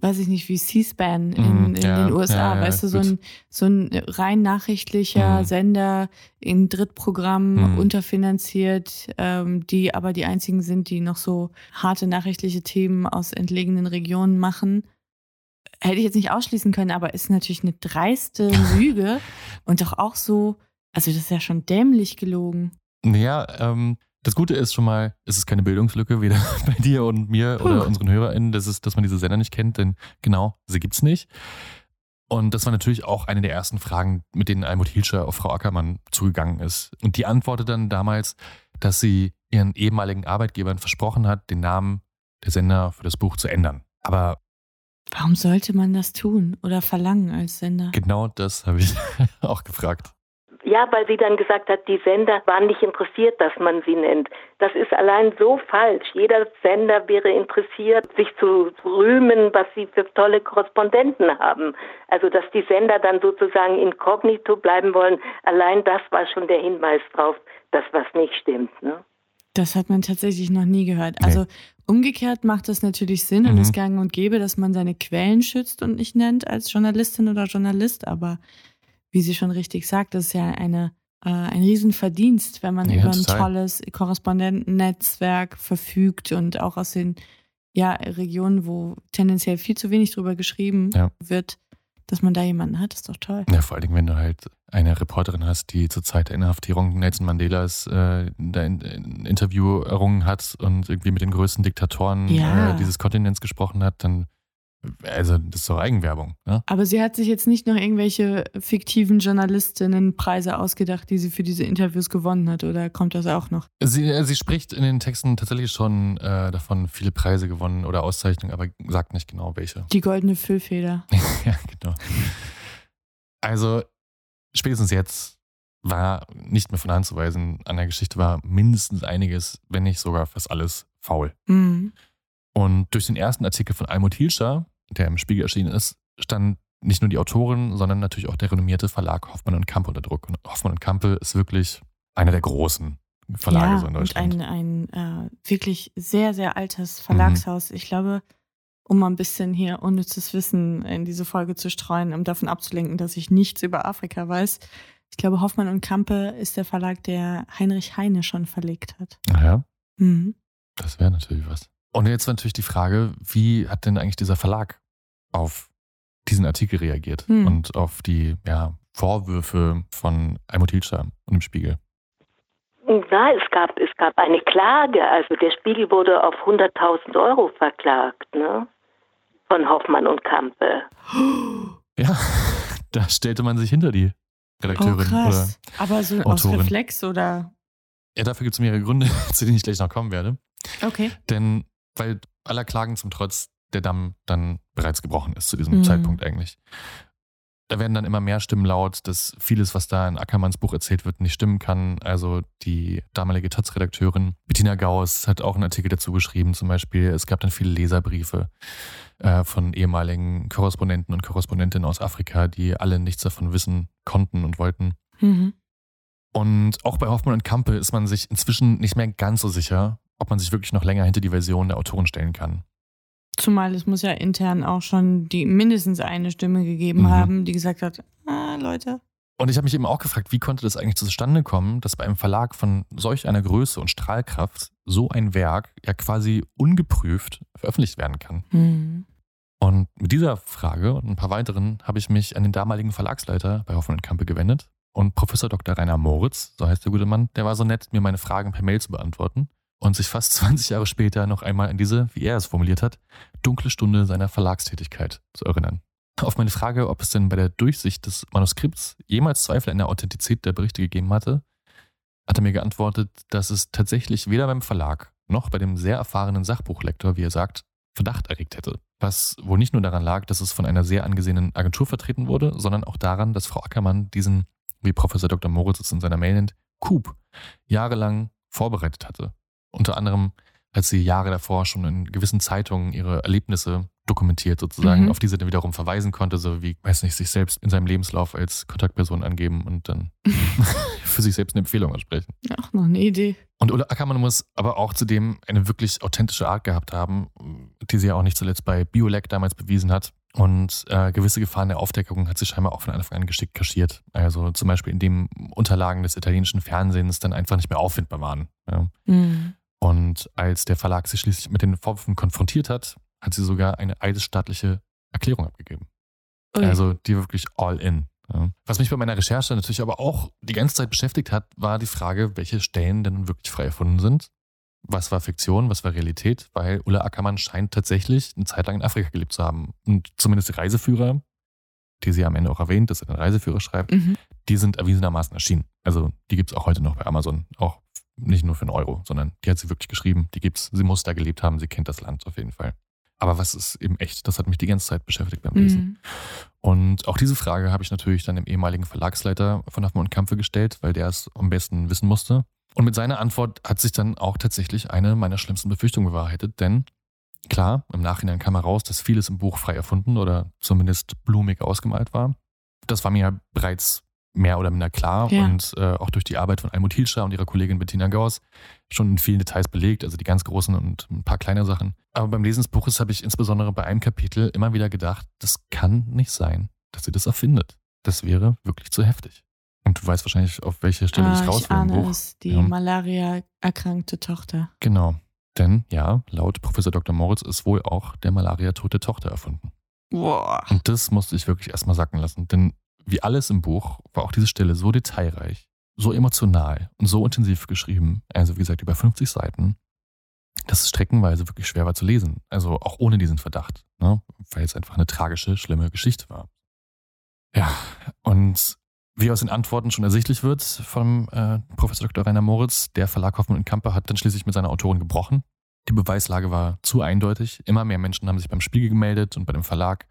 weiß ich nicht, wie C-SPAN in, Mhm, in ja, den USA, ja, ja, weißt du, so gut. ein, so ein rein nachrichtlicher Mhm. Sender in Drittprogramm Mhm. unterfinanziert, ähm, die aber die einzigen sind, die noch so harte nachrichtliche Themen aus entlegenen Regionen machen. Hätte ich jetzt nicht ausschließen können, aber ist natürlich eine dreiste Lüge und doch auch so, also das ist ja schon dämlich gelogen. Naja, ähm, das Gute ist schon mal, es ist keine Bildungslücke, weder bei dir und mir oder Puh. unseren HörerInnen, das ist, dass man diese Sender nicht kennt, denn genau, sie gibt's nicht. Und das war natürlich auch eine der ersten Fragen, mit denen Almut Hilscher auf Frau Ackermann zugegangen ist. Und die antwortete dann damals, dass sie ihren ehemaligen Arbeitgebern versprochen hat, den Namen der Sender für das Buch zu ändern. Aber Warum sollte man das tun oder verlangen als Sender? genau das habe ich auch gefragt. Ja, weil sie dann gesagt hat, die Sender waren nicht interessiert, dass man sie nennt. Das ist allein so falsch. Jeder Sender wäre interessiert, sich zu rühmen, was sie für tolle Korrespondenten haben. Also, dass die Sender dann sozusagen inkognito bleiben wollen, allein das war schon der Hinweis drauf, dass was nicht stimmt. Ne? Das hat man tatsächlich noch nie gehört. Also umgekehrt macht das natürlich Sinn und Mhm. ist gang und gäbe, dass man seine Quellen schützt und nicht nennt als Journalistin oder Journalist. Aber wie sie schon richtig sagt, das ist ja eine, äh, ein Riesenverdienst, wenn man Ja, über ein total. tolles Korrespondentennetzwerk verfügt und auch aus den ja, Regionen, wo tendenziell viel zu wenig drüber geschrieben Ja. wird, dass man da jemanden hat, ist doch toll. Ja, vor allen Dingen, wenn du halt eine Reporterin hast, die zur Zeit der Inhaftierung Nelson Mandelas äh, da ein, ein Interview errungen hat und irgendwie mit den größten Diktatoren Ja. äh, dieses Kontinents gesprochen hat, dann, also das ist doch Eigenwerbung. Ne? Aber sie hat sich jetzt nicht noch irgendwelche fiktiven Journalistinnenpreise ausgedacht, die sie für diese Interviews gewonnen hat, oder kommt das auch noch? Sie, äh, sie spricht in den Texten tatsächlich schon äh, davon, viele Preise gewonnen oder Auszeichnungen, aber sagt nicht genau welche. Die goldene Füllfeder. ja, genau. Also, spätestens jetzt war nicht mehr von Hand zu weisen, an der Geschichte war mindestens einiges, wenn nicht sogar fast alles faul. Mhm. Und durch den ersten Artikel von Almut Hilscher, der im Spiegel erschienen ist, stand nicht nur die Autorin, sondern natürlich auch der renommierte Verlag Hoffmann und Kampe unter Druck. Und Hoffmann und Kampe ist wirklich einer der großen Verlage ja, so in und Deutschland. ein, ein äh, wirklich sehr, sehr altes Verlagshaus. Ich glaube, um mal ein bisschen hier unnützes Wissen in diese Folge zu streuen, um davon abzulenken, dass ich nichts über Afrika weiß. Ich glaube, Hoffmann und Kampe ist der Verlag, der Heinrich Heine schon verlegt hat. ja, Mhm. das wäre natürlich was. Und jetzt war natürlich die Frage, wie hat denn eigentlich dieser Verlag auf diesen Artikel reagiert Hm. und auf die ja, Vorwürfe von Almut Hilscher und dem Spiegel? Ja, es gab, es gab eine Klage. Also der Spiegel wurde auf 100.000 Euro verklagt, ne? Von Hoffmann und Kampe. Ja, da stellte man sich hinter die Oh, Redakteurin. oder krass. Aber so aus Autorin. Reflex oder? Ja, dafür gibt es mehrere Gründe, zu denen ich gleich noch kommen werde. Okay. Denn weil aller Klagen zum Trotz der Damm dann bereits gebrochen ist zu diesem Mhm. Zeitpunkt eigentlich. Da werden dann immer mehr Stimmen laut, dass vieles, was da in Ackermanns Buch erzählt wird, nicht stimmen kann. Also die damalige Taz-Redakteurin Bettina Gauss hat auch einen Artikel dazu geschrieben, zum Beispiel. Es gab dann viele Leserbriefe äh, von ehemaligen Korrespondenten und Korrespondentinnen aus Afrika, die alle nichts davon wissen konnten und wollten. Mhm. Und auch bei Hoffmann und Kampe ist man sich inzwischen nicht mehr ganz so sicher, ob man sich wirklich noch länger hinter die Version der Autoren stellen kann. Zumal es muss ja intern auch schon die mindestens eine Stimme gegeben Mhm. haben, die gesagt hat, ah, Leute. Und ich habe mich eben auch gefragt, wie konnte das eigentlich zustande kommen, dass bei einem Verlag von solch einer Größe und Strahlkraft so ein Werk ja quasi ungeprüft veröffentlicht werden kann. Hm. Und mit dieser Frage und ein paar weiteren habe ich mich an den damaligen Verlagsleiter bei Hoffmann und Kampe gewendet. Und Professor Dr. Rainer Moritz, so heißt der gute Mann, der war so nett, mir meine Fragen per Mail zu beantworten und sich fast 20 Jahre später noch einmal an diese, wie er es formuliert hat, dunkle Stunde seiner Verlagstätigkeit zu erinnern. Auf meine Frage, ob es denn bei der Durchsicht des Manuskripts jemals Zweifel an der Authentizität der Berichte gegeben hatte, hat er mir geantwortet, dass es tatsächlich weder beim Verlag noch bei dem sehr erfahrenen Sachbuchlektor, wie er sagt, Verdacht erregt hätte. Was wohl nicht nur daran lag, dass es von einer sehr angesehenen Agentur vertreten wurde, sondern auch daran, dass Frau Ackermann diesen, wie Professor Dr. Moritz es in seiner Mail nennt, Coup jahrelang vorbereitet hatte. Unter anderem hat sie Jahre davor schon in gewissen Zeitungen ihre Erlebnisse dokumentiert, sozusagen, Mhm. auf die sie dann wiederum verweisen konnte, so wie, weiß nicht, sich selbst in seinem Lebenslauf als Kontaktperson angeben und dann für sich selbst eine Empfehlung aussprechen. Auch noch eine Idee. Und Ulla Ackermann muss aber auch zudem eine wirklich authentische Art gehabt haben, die sie ja auch nicht zuletzt bei Biolek damals bewiesen hat. Und äh, gewisse Gefahren der Aufdeckung hat sie scheinbar auch von Anfang an geschickt kaschiert. Also zum Beispiel, indem Unterlagen des italienischen Fernsehens dann einfach nicht mehr auffindbar waren. Ja. Hm. Und als der Verlag sich schließlich mit den Vorwürfen konfrontiert hat, hat sie sogar eine eidesstaatliche Erklärung abgegeben. Ui. Also die wirklich all in. Ja. Was mich bei meiner Recherche natürlich aber auch die ganze Zeit beschäftigt hat, war die Frage, welche Stellen denn wirklich frei erfunden sind. Was war Fiktion, was war Realität? Weil Ulla Ackermann scheint tatsächlich eine Zeit lang in Afrika gelebt zu haben. Und zumindest die Reiseführer, die sie am Ende auch erwähnt, dass er den Reiseführer schreibt, Mhm. die sind erwiesenermaßen erschienen. Also die gibt es auch heute noch bei Amazon. Auch nicht nur für einen Euro, sondern die hat sie wirklich geschrieben. Die gibt's. Sie muss da gelebt haben. Sie kennt das Land auf jeden Fall. Aber was ist eben echt? Das hat mich die ganze Zeit beschäftigt beim Lesen. Mhm. Und auch diese Frage habe ich natürlich dann dem ehemaligen Verlagsleiter von Hoffmann und Kampfe gestellt, weil der es am besten wissen musste. Und mit seiner Antwort hat sich dann auch tatsächlich eine meiner schlimmsten Befürchtungen bewahrheitet, denn klar, im Nachhinein kam heraus, dass vieles im Buch frei erfunden oder zumindest blumig ausgemalt war. Das war mir bereits mehr oder minder klar Ja. und äh, auch durch die Arbeit von Almut Hilscher und ihrer Kollegin Bettina Gauss schon in vielen Details belegt, also die ganz großen und ein paar kleine Sachen. Aber beim Lesen des Buches habe ich insbesondere bei einem Kapitel immer wieder gedacht, das kann nicht sein, dass sie das erfindet. Das wäre wirklich zu heftig. Und du weißt wahrscheinlich, auf welche Stelle Ah, ich ich raus will im ahne es, die Ja. Malaria-erkrankte Tochter. Genau. Denn ja, laut Professor Dr. Moritz ist wohl auch der Malaria-tote Tochter erfunden. Boah. Und das musste ich wirklich erstmal sacken lassen. Denn wie alles im Buch war auch diese Stelle so detailreich, so emotional und so intensiv geschrieben, also wie gesagt über 50 Seiten, dass es streckenweise wirklich schwer war zu lesen. Also auch ohne diesen Verdacht, ne? weil es einfach eine tragische, schlimme Geschichte war. Ja, und wie aus den Antworten schon ersichtlich wird vom äh, Professor Dr. Rainer Moritz, der Verlag Hoffmann und Kamper hat dann schließlich mit seiner Autorin gebrochen. Die Beweislage war zu eindeutig. Immer mehr Menschen haben sich beim Spiegel gemeldet und bei dem Verlag.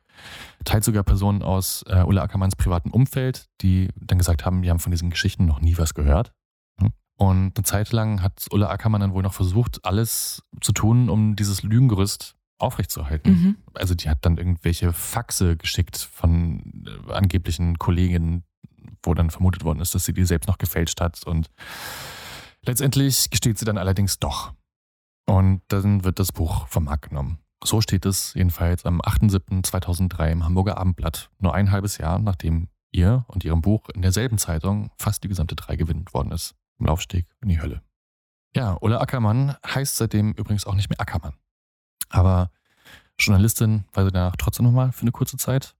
Teils sogar Personen aus äh, Ulla Ackermanns privaten Umfeld, die dann gesagt haben, wir haben von diesen Geschichten noch nie was gehört. Hm? Und eine Zeit lang hat Ulla Ackermann dann wohl noch versucht, alles zu tun, um dieses Lügengerüst aufrechtzuerhalten. Mhm. Also die hat dann irgendwelche Faxe geschickt von äh, angeblichen Kolleginnen, wo dann vermutet worden ist, dass sie die selbst noch gefälscht hat. Und letztendlich gesteht sie dann allerdings doch. Und dann wird das Buch vom Markt genommen. So steht es jedenfalls am 8.7.2003 im Hamburger Abendblatt, nur ein halbes Jahr nachdem ihr und ihrem Buch in derselben Zeitung fast die gesamte Drei gewinnt worden ist. Im Laufsteg in die Hölle. Ja, Ulla Ackermann heißt seitdem übrigens auch nicht mehr Ackermann. Aber Journalistin war sie danach trotzdem nochmal für eine kurze Zeit.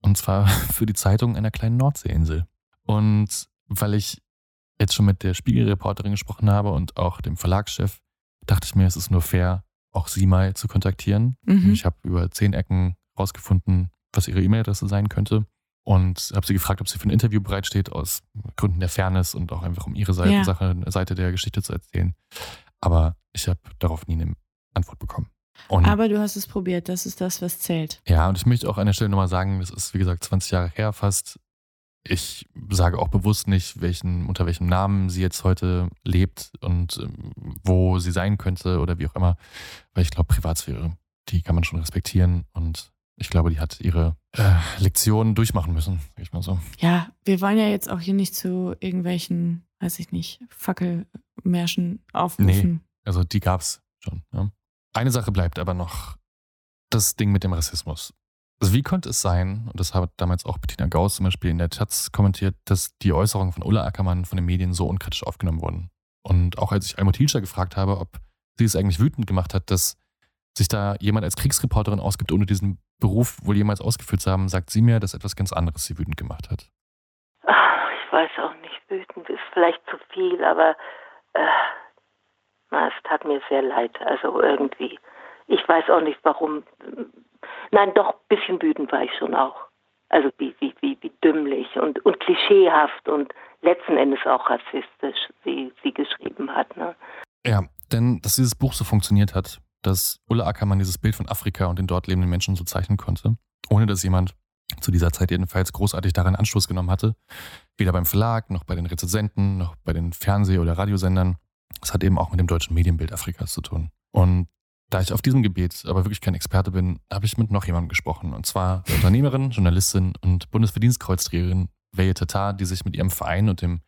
Und zwar für die Zeitung einer kleinen Nordseeinsel. Und weil ich jetzt schon mit der Spiegelreporterin gesprochen habe und auch dem Verlagschef, dachte ich mir, es ist nur fair, auch sie mal zu kontaktieren. Mhm. Ich habe über zehn Ecken rausgefunden, was ihre E-Mail-Adresse sein könnte. Und habe sie gefragt, ob sie für ein Interview bereitsteht, aus Gründen der Fairness und auch einfach um ihre Seite, Ja. Sache, Seite der Geschichte zu erzählen. Aber ich habe darauf nie eine Antwort bekommen. Und Aber du hast es probiert, das ist das, was zählt. ja, und ich möchte auch an der Stelle nochmal sagen, das ist wie gesagt 20 Jahre her fast. Ich sage auch bewusst nicht, welchen, unter welchem Namen sie jetzt heute lebt und ähm, wo sie sein könnte oder wie auch immer. Weil ich glaube, Privatsphäre, die kann man schon respektieren und ich glaube, die hat ihre äh, Lektionen durchmachen müssen, sag ich mal so. Ja, wir wollen ja jetzt auch hier nicht zu irgendwelchen, weiß ich nicht, Fackelmärschen aufrufen. Also die gab's schon. Ja. Eine Sache bleibt aber noch, das Ding mit dem Rassismus. Also wie konnte es sein, und das hat damals auch Bettina Gauss zum Beispiel in der Taz kommentiert, dass die Äußerungen von Ulla Ackermann von den Medien so unkritisch aufgenommen wurden. Und auch als ich Almut Hilscher gefragt habe, ob sie es eigentlich wütend gemacht hat, dass sich da jemand als Kriegsreporterin ausgibt, ohne diesen Beruf wohl jemals ausgeführt zu haben, sagt sie mir, dass etwas ganz anderes sie wütend gemacht hat. Ach, ich weiß auch nicht, wütend ist vielleicht zu viel, aber äh, es tat mir sehr leid. Also irgendwie. Ich weiß auch nicht, warum. Nein, doch, ein bisschen wütend war ich schon auch. Also wie, wie, wie, wie dümmlich und, und klischeehaft und letzten Endes auch rassistisch sie, sie geschrieben hat. Ne? Ja, denn dass dieses Buch so funktioniert hat, dass Ulla Ackermann dieses Bild von Afrika und den dort lebenden Menschen so zeichnen konnte, ohne dass jemand zu dieser Zeit jedenfalls großartig daran Anstoß genommen hatte, weder beim Verlag noch bei den Rezensenten noch bei den Fernseh- oder Radiosendern. Das hat eben auch mit dem deutschen Medienbild Afrikas zu tun. Und da ich auf diesem Gebiet aber wirklich kein Experte bin, habe ich mit noch jemandem gesprochen. Und zwar der Unternehmerin, Journalistin und Bundesverdienstkreuzträgerin Veye Tatar, die sich mit ihrem Verein und dem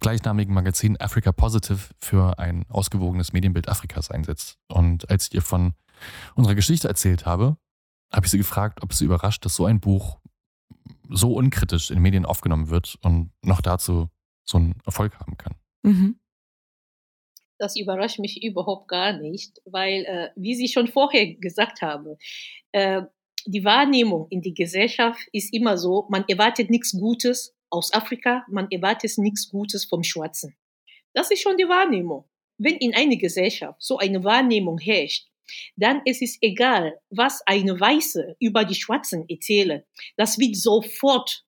gleichnamigen Magazin Africa Positive für ein ausgewogenes Medienbild Afrikas einsetzt. Und als ich ihr von unserer Geschichte erzählt habe, habe ich sie gefragt, ob sie überrascht, dass so ein Buch so unkritisch in Medien aufgenommen wird und noch dazu so einen Erfolg haben kann. Mhm. Das überrascht mich überhaupt gar nicht, weil, äh, wie Sie schon vorher gesagt haben, äh, die Wahrnehmung in die Gesellschaft ist immer so, man erwartet nichts Gutes aus Afrika, man erwartet nichts Gutes vom Schwarzen. Das ist schon die Wahrnehmung. Wenn in einer Gesellschaft so eine Wahrnehmung herrscht, dann ist es egal, was eine Weiße über die Schwarzen erzähle. Das wird sofort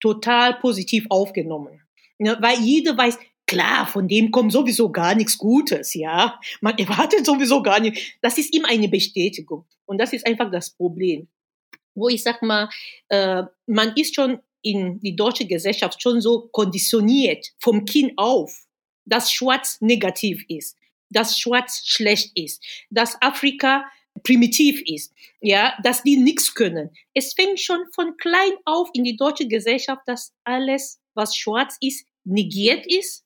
total positiv aufgenommen. Ne, weil jeder weiß, klar, von dem kommt sowieso gar nichts Gutes, ja. Man erwartet sowieso gar nicht. Das ist ihm eine Bestätigung. Und das ist einfach das Problem. Wo ich sag mal, äh, man ist schon in die deutsche Gesellschaft schon so konditioniert vom Kind auf, dass Schwarz negativ ist, dass Schwarz schlecht ist, dass Afrika primitiv ist, ja, dass die nichts können. Es fängt schon von klein auf in die deutsche Gesellschaft, dass alles, was schwarz ist, negiert ist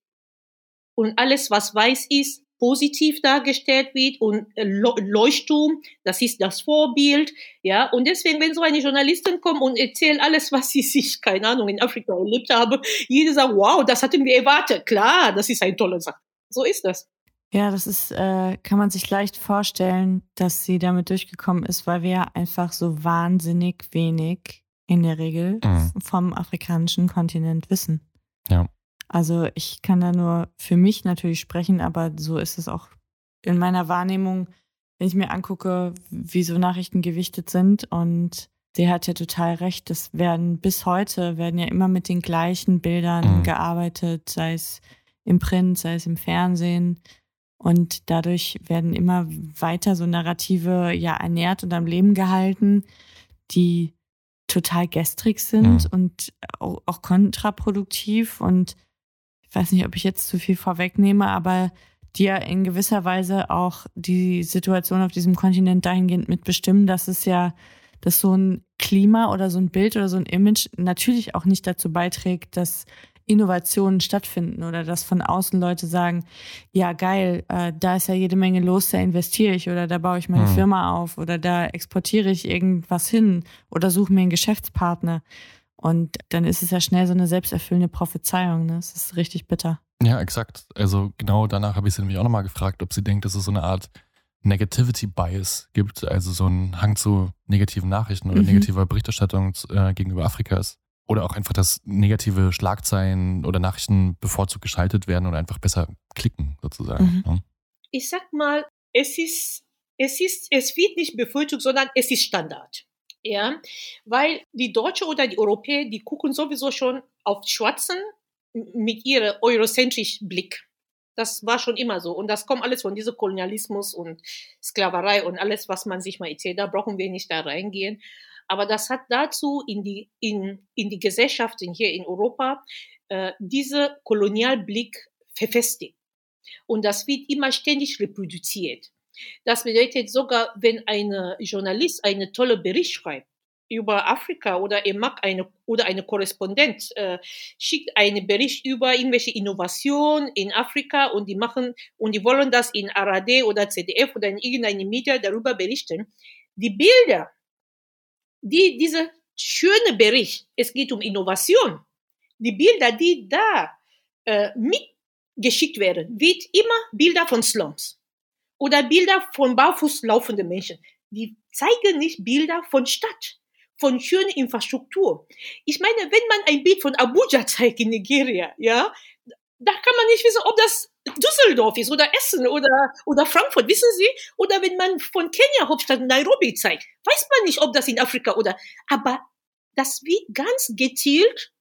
und alles, was weiß ist, positiv dargestellt wird und äh, Leuchtturm, das ist das Vorbild, ja. Und deswegen, wenn so eine Journalistin kommt und erzählt alles, was sie sich, keine Ahnung, in Afrika erlebt habe, jeder sagt, wow, das hatten wir erwartet. Klar, das ist eine tolle Sache. So ist das. Ja, das ist, äh, kann man sich leicht vorstellen, dass sie damit durchgekommen ist, weil wir einfach so wahnsinnig wenig in der Regel mhm. vom afrikanischen Kontinent wissen. Ja. Also ich kann da nur für mich natürlich sprechen, aber so ist es auch in meiner Wahrnehmung, wenn ich mir angucke, wie so Nachrichten gewichtet sind. Und der hat ja total recht. Es werden bis heute werden ja immer mit den gleichen Bildern mhm. gearbeitet, sei es im Print, sei es im Fernsehen. Und dadurch werden immer weiter so Narrative ja ernährt und am Leben gehalten, die total gestrig sind mhm. und auch kontraproduktiv und ich weiß nicht, ob ich jetzt zu viel vorwegnehme, aber die ja in gewisser Weise auch die Situation auf diesem Kontinent dahingehend mitbestimmen, dass es ja, dass so ein Klima oder so ein Bild oder so ein Image natürlich auch nicht dazu beiträgt, dass Innovationen stattfinden oder dass von außen Leute sagen, ja geil, äh, da ist ja jede Menge los, da investiere ich oder da baue ich meine mhm. Firma auf oder da exportiere ich irgendwas hin oder suche mir einen Geschäftspartner. Und dann ist es ja schnell so eine selbsterfüllende Prophezeiung. Ne? Das ist richtig bitter. Ja, exakt. Also genau danach habe ich sie nämlich auch nochmal gefragt, ob sie denkt, dass es so eine Art Negativity Bias gibt, also so ein Hang zu negativen Nachrichten oder mhm. negativer Berichterstattung äh, gegenüber Afrika ist. Oder auch einfach, dass negative Schlagzeilen oder Nachrichten bevorzugt geschaltet werden oder einfach besser klicken, sozusagen. Mhm. Ja. Ich sag mal, es ist, es ist, es wird nicht bevorzugt, sondern es ist Standard. Ja, weil die Deutsche oder die Europäer, die gucken sowieso schon auf Schwarzen mit ihrem eurozentrischen Blick. Das war schon immer so. Und das kommt alles von diesem Kolonialismus und Sklaverei und alles, was man sich mal erzählt. Da brauchen wir nicht da reingehen. Aber das hat dazu in die, in, in die Gesellschaft hier in Europa äh, diese Kolonialblick verfestigt. Und das wird immer ständig reproduziert. Das bedeutet sogar, wenn ein Journalist einen tollen Bericht schreibt über Afrika oder er mag eine oder eine Korrespondent äh, schickt einen Bericht über irgendwelche Innovationen in Afrika und die machen und die wollen das in ARD oder ZDF oder in irgendeinem Media darüber berichten. Die Bilder, die diese schöne Bericht, es geht um Innovation, die Bilder, die da äh, mitgeschickt werden, wird immer Bilder von Slums oder Bilder von barfuß laufenden Menschen. Die zeigen nicht Bilder von Stadt, von schöner Infrastruktur. Ich meine, wenn man ein Bild von Abuja zeigt in Nigeria, ja, da kann man nicht wissen, ob das Düsseldorf ist oder Essen oder, oder Frankfurt, wissen Sie? Oder wenn man von Kenia Hauptstadt Nairobi zeigt, weiß man nicht, ob das in Afrika oder, aber das wird ganz gezielt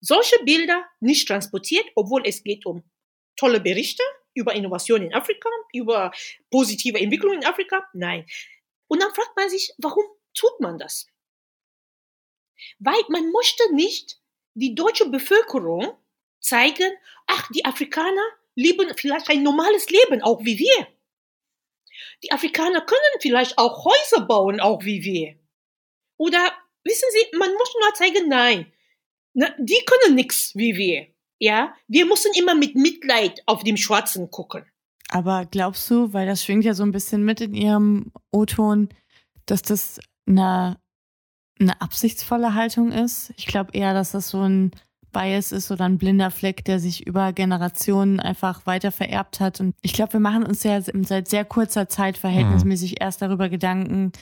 solche Bilder nicht transportiert, obwohl es geht um tolle Berichte, über Innovation in Afrika, über positive Entwicklung in Afrika? Nein. Und dann fragt man sich, warum tut man das? Weil man möchte nicht die deutsche Bevölkerung zeigen, ach, die Afrikaner leben vielleicht ein normales Leben, auch wie wir. Die Afrikaner können vielleicht auch Häuser bauen, auch wie wir. Oder wissen Sie, man muss nur zeigen, nein, die können nichts wie wir. Ja, wir müssen immer mit Mitleid auf dem Schwarzen gucken. Aber glaubst du, weil das schwingt ja so ein bisschen mit in ihrem O-Ton, dass das eine, eine absichtsvolle Haltung ist? Ich glaube eher, dass das so ein Bias ist oder ein blinder Fleck, der sich über Generationen einfach weiter vererbt hat. Und ich glaube, wir machen uns ja seit sehr kurzer Zeit verhältnismäßig mhm. erst darüber Gedanken,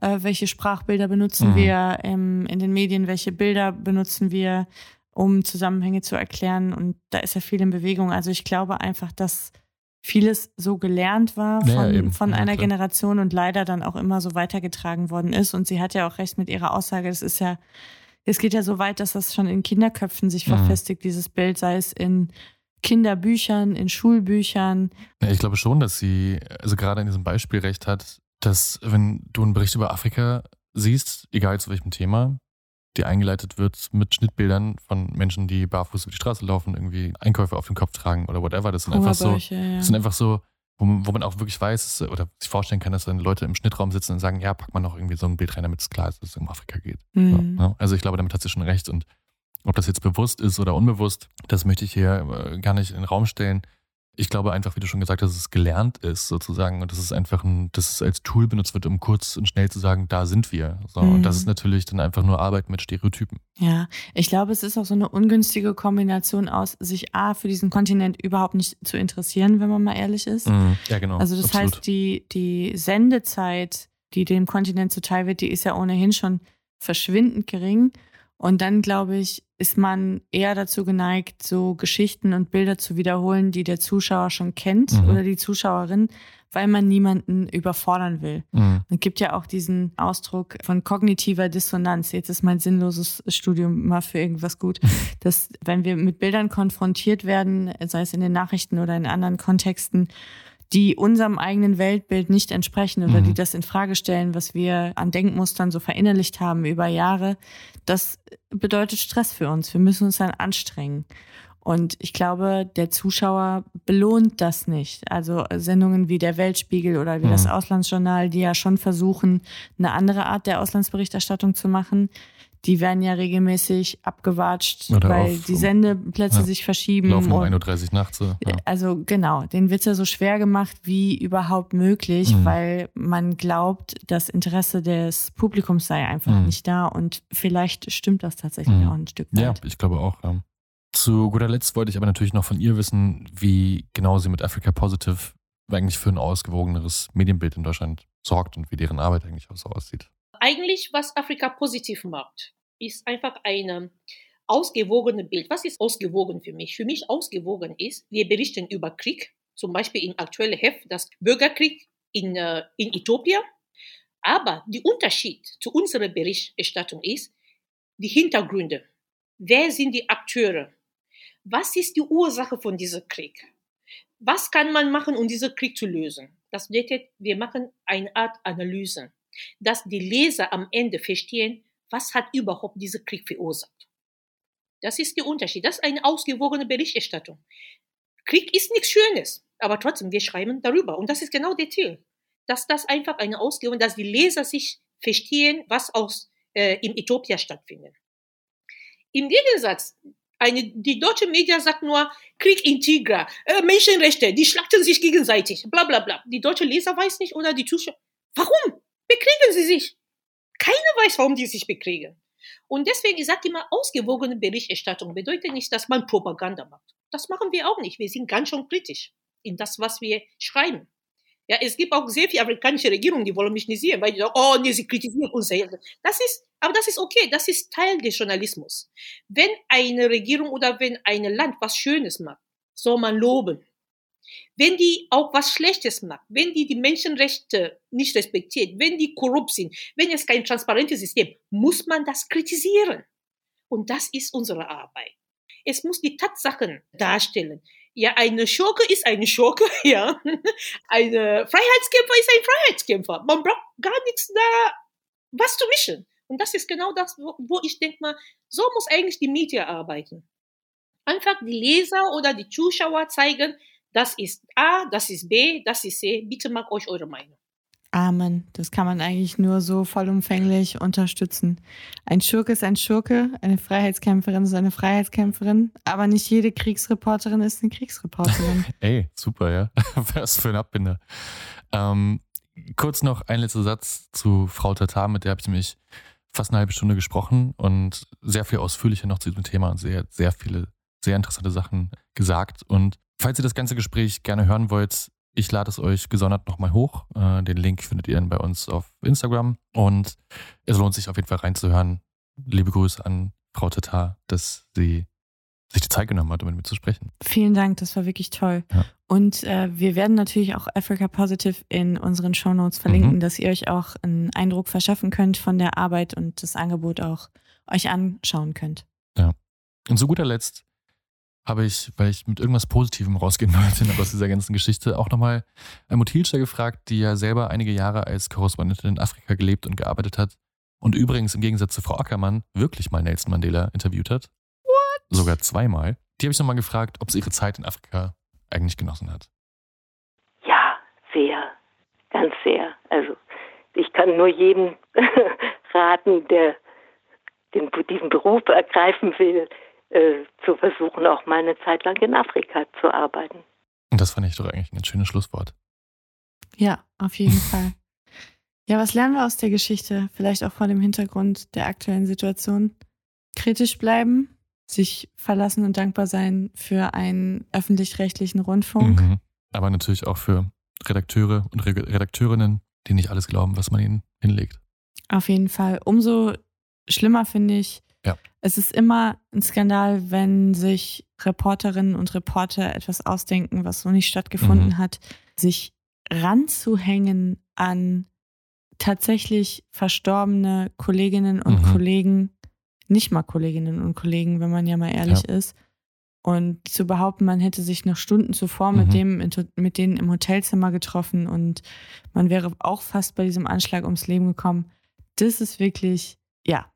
äh, welche Sprachbilder benutzen mhm. wir im, in den Medien, welche Bilder benutzen wir, um Zusammenhänge zu erklären. Und da ist ja viel in Bewegung. Also ich glaube einfach, dass vieles so gelernt war von, ja, von ja, einer klar. Generation und leider dann auch immer so weitergetragen worden ist. Und sie hat ja auch recht mit ihrer Aussage, das ist ja, es geht ja so weit, dass das schon in Kinderköpfen sich mhm. verfestigt, dieses Bild, sei es in Kinderbüchern, in Schulbüchern. Ja, ich glaube schon, dass sie, also gerade in diesem Beispiel recht hat, dass wenn du einen Bericht über Afrika siehst, egal zu welchem Thema, die eingeleitet wird mit Schnittbildern von Menschen, die barfuß über die Straße laufen, irgendwie Einkäufe auf dem Kopf tragen oder whatever. Das sind einfach so, das sind einfach so, wo man, wo man auch wirklich weiß oder sich vorstellen kann, dass dann Leute im Schnittraum sitzen und sagen, ja, pack mal noch irgendwie so ein Bild rein, damit es klar ist, dass es um Afrika geht. Mhm. So, ne? Also ich glaube, damit hat sie schon recht. Und ob das jetzt bewusst ist oder unbewusst, das möchte ich hier äh, gar nicht in den Raum stellen. Ich glaube einfach, wie du schon gesagt hast, dass es gelernt ist sozusagen und dass es einfach ein, dass es als Tool benutzt wird, um kurz und schnell zu sagen, da sind wir. So, Mhm. Und das ist natürlich dann einfach nur Arbeit mit Stereotypen. Ja, ich glaube, es ist auch so eine ungünstige Kombination aus, sich A, für diesen Kontinent überhaupt nicht zu interessieren, wenn man mal ehrlich ist. Mhm. Ja, genau. Also das Absolut. heißt, die, die Sendezeit, die dem Kontinent zuteil wird, die ist ja ohnehin schon verschwindend gering. Und dann, glaube ich, ist man eher dazu geneigt, so Geschichten und Bilder zu wiederholen, die der Zuschauer schon kennt Mhm. oder die Zuschauerin, weil man niemanden überfordern will. Mhm. Es gibt ja auch diesen Ausdruck von kognitiver Dissonanz. Jetzt ist mein sinnloses Studium mal für irgendwas gut, dass wenn wir mit Bildern konfrontiert werden, sei es in den Nachrichten oder in anderen Kontexten, die unserem eigenen Weltbild nicht entsprechen oder Mhm. die das in Frage stellen, was wir an Denkmustern so verinnerlicht haben über Jahre, das bedeutet Stress für uns. Wir müssen uns dann anstrengen. Und ich glaube, der Zuschauer belohnt das nicht. Also Sendungen wie der Weltspiegel oder wie Mhm. das Auslandsjournal, die ja schon versuchen, eine andere Art der Auslandsberichterstattung zu machen, die werden ja regelmäßig abgewatscht, Oder weil auf- die Sendeplätze ja, sich verschieben. Laufen um und- 1.30 Uhr nachts. Ja. also genau, den wird's ja so schwer gemacht wie überhaupt möglich, Mhm. weil man glaubt, das Interesse des Publikums sei einfach Mhm. nicht da und vielleicht stimmt das tatsächlich Mhm. auch ein Stück Ja, weit. ich glaube auch. Ja. Zu guter Letzt wollte ich aber natürlich noch von ihr wissen, wie genau sie mit Africa Positive eigentlich für ein ausgewogeneres Medienbild in Deutschland sorgt und wie deren Arbeit eigentlich auch so aussieht. Eigentlich, was Afrika positiv macht, ist einfach eine ausgewogene Bild. Was ist ausgewogen für mich? Für mich ausgewogen ist, wir berichten über Krieg, zum Beispiel im aktuellen Heft, das Bürgerkrieg in, äh, in Äthiopien. Aber der Unterschied zu unserer Berichterstattung ist die Hintergründe. Wer sind die Akteure? Was ist die Ursache von diesem Krieg? Was kann man machen, um diesen Krieg zu lösen? Das bedeutet, wir machen eine Art Analyse, dass die Leser am Ende verstehen, was hat überhaupt dieser Krieg verursacht. Das ist der Unterschied. Das ist eine ausgewogene Berichterstattung. Krieg ist nichts Schönes, aber trotzdem, wir schreiben darüber. Und das ist genau der Ziel. Dass das einfach eine ausgewogene, dass die Leser sich verstehen, was aus, äh, im Äthiopien stattfindet. Im Gegensatz, eine, die deutsche Media sagt nur Krieg in Tigra, äh, Menschenrechte, die schlachten sich gegenseitig, bla bla bla. Die deutsche Leser weiß nicht oder die Zuschauer. Warum? Bekriegen sie sich. Keiner weiß, warum die sich bekriegen. Und deswegen, ich sage immer, ausgewogene Berichterstattung bedeutet nicht, dass man Propaganda macht. Das machen wir auch nicht. Wir sind ganz schon kritisch in das, was wir schreiben. Ja, es gibt auch sehr viele afrikanische Regierungen, die wollen mich nicht sehen, weil die sagen, oh nee, sie kritisieren uns. Das ist, aber das ist okay, das ist Teil des Journalismus. Wenn eine Regierung oder wenn ein Land was Schönes macht, soll man loben. Wenn die auch was Schlechtes macht, wenn die die Menschenrechte nicht respektiert, wenn die korrupt sind, wenn es kein transparentes System, muss man das kritisieren. Und das ist unsere Arbeit. Es muss die Tatsachen darstellen. Ja, eine Schurke ist eine Schurke, ja. Eine Freiheitskämpfer ist ein Freiheitskämpfer. Man braucht gar nichts da, was zu mischen. Und das ist genau das, wo, wo ich denke mal, so muss eigentlich die Media arbeiten. Einfach die Leser oder die Zuschauer zeigen, das ist A, das ist B, das ist C. Bitte mag euch eure Meinung. Amen. Das kann man eigentlich nur so vollumfänglich unterstützen. Ein Schurke ist ein Schurke, eine Freiheitskämpferin ist eine Freiheitskämpferin, aber nicht jede Kriegsreporterin ist eine Kriegsreporterin. Ey, super, ja. Was für ein Abbinder. Ähm, kurz noch ein letzter Satz zu Frau Tatar, mit der habe ich nämlich fast eine halbe Stunde gesprochen und sehr viel ausführlicher noch zu diesem Thema und sehr, sehr viele sehr interessante Sachen gesagt. Und falls ihr das ganze Gespräch gerne hören wollt, ich lade es euch gesondert nochmal hoch. Äh, den Link findet ihr dann bei uns auf Instagram. Und es lohnt sich auf jeden Fall reinzuhören. Liebe Grüße an Frau Tatar, dass sie sich die Zeit genommen hat, um mit mir zu sprechen. Vielen Dank, das war wirklich toll. Ja. Und äh, wir werden natürlich auch Africa Positive in unseren Shownotes verlinken, Mhm. dass ihr euch auch einen Eindruck verschaffen könnt von der Arbeit und das Angebot auch euch anschauen könnt. Ja. Und zu guter Letzt habe ich, weil ich mit irgendwas Positivem rausgehen wollte aus dieser ganzen Geschichte, auch nochmal Almut Hilscher gefragt, die ja selber einige Jahre als Korrespondentin in Afrika gelebt und gearbeitet hat und übrigens im Gegensatz zu Frau Ackermann wirklich mal Nelson Mandela interviewt hat. What? Sogar zweimal. Die habe ich nochmal gefragt, ob sie ihre Zeit in Afrika eigentlich genossen hat. Ja, sehr. Ganz sehr. Also ich kann nur jedem raten, der den, diesen Beruf ergreifen will, äh, zu versuchen, auch mal eine Zeit lang in Afrika zu arbeiten. Und das fand ich doch eigentlich ein ganz schönes Schlusswort. Ja, auf jeden Fall. Ja, was lernen wir aus der Geschichte? Vielleicht auch vor dem Hintergrund der aktuellen Situation. Kritisch bleiben, sich verlassen und dankbar sein für einen öffentlich-rechtlichen Rundfunk. Mhm. Aber natürlich auch für Redakteure und Redakteurinnen, die nicht alles glauben, was man ihnen hinlegt. Auf jeden Fall. Umso schlimmer finde ich, ja. es ist immer ein Skandal, wenn sich Reporterinnen und Reporter etwas ausdenken, was so nicht stattgefunden mhm. hat, sich ranzuhängen an tatsächlich verstorbene Kolleginnen und mhm. Kollegen, nicht mal Kolleginnen und Kollegen, wenn man ja mal ehrlich ja. ist. Und zu behaupten, man hätte sich noch Stunden zuvor mhm. mit, dem, mit denen im Hotelzimmer getroffen und man wäre auch fast bei diesem Anschlag ums Leben gekommen, das ist wirklich, ja,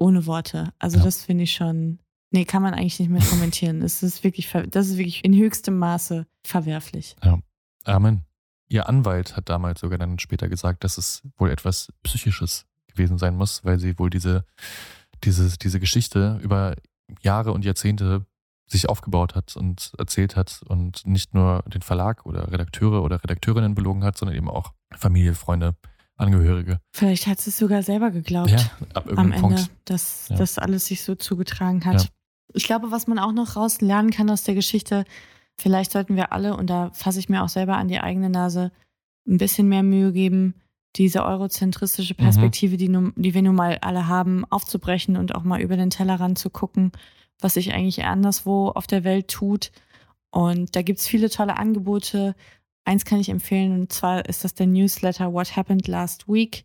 ohne Worte. Also ja. das finde ich schon, nee, kann man eigentlich nicht mehr kommentieren. Das ist wirklich, das ist wirklich in höchstem Maße verwerflich. Ja, Amen. Ihr Anwalt hat damals sogar dann später gesagt, dass es wohl etwas Psychisches gewesen sein muss, weil sie wohl diese, diese, diese Geschichte über Jahre und Jahrzehnte sich aufgebaut hat und erzählt hat und nicht nur den Verlag oder Redakteure oder Redakteurinnen belogen hat, sondern eben auch Familie, Freunde, Angehörige. Vielleicht hat sie es sogar selber geglaubt. Ja, ab am Ende, Punkt. dass ja. das alles sich so zugetragen hat. Ja. Ich glaube, was man auch noch raus lernen kann aus der Geschichte, vielleicht sollten wir alle, und da fasse ich mir auch selber an die eigene Nase, ein bisschen mehr Mühe geben, diese eurozentristische mhm. Perspektive, mhm. die, nun, die wir nun mal alle haben, aufzubrechen und auch mal über den Tellerrand zu gucken, was sich eigentlich anderswo auf der Welt tut. Und da gibt es viele tolle Angebote. Eins kann ich empfehlen, und zwar ist das der Newsletter What Happened Last Week,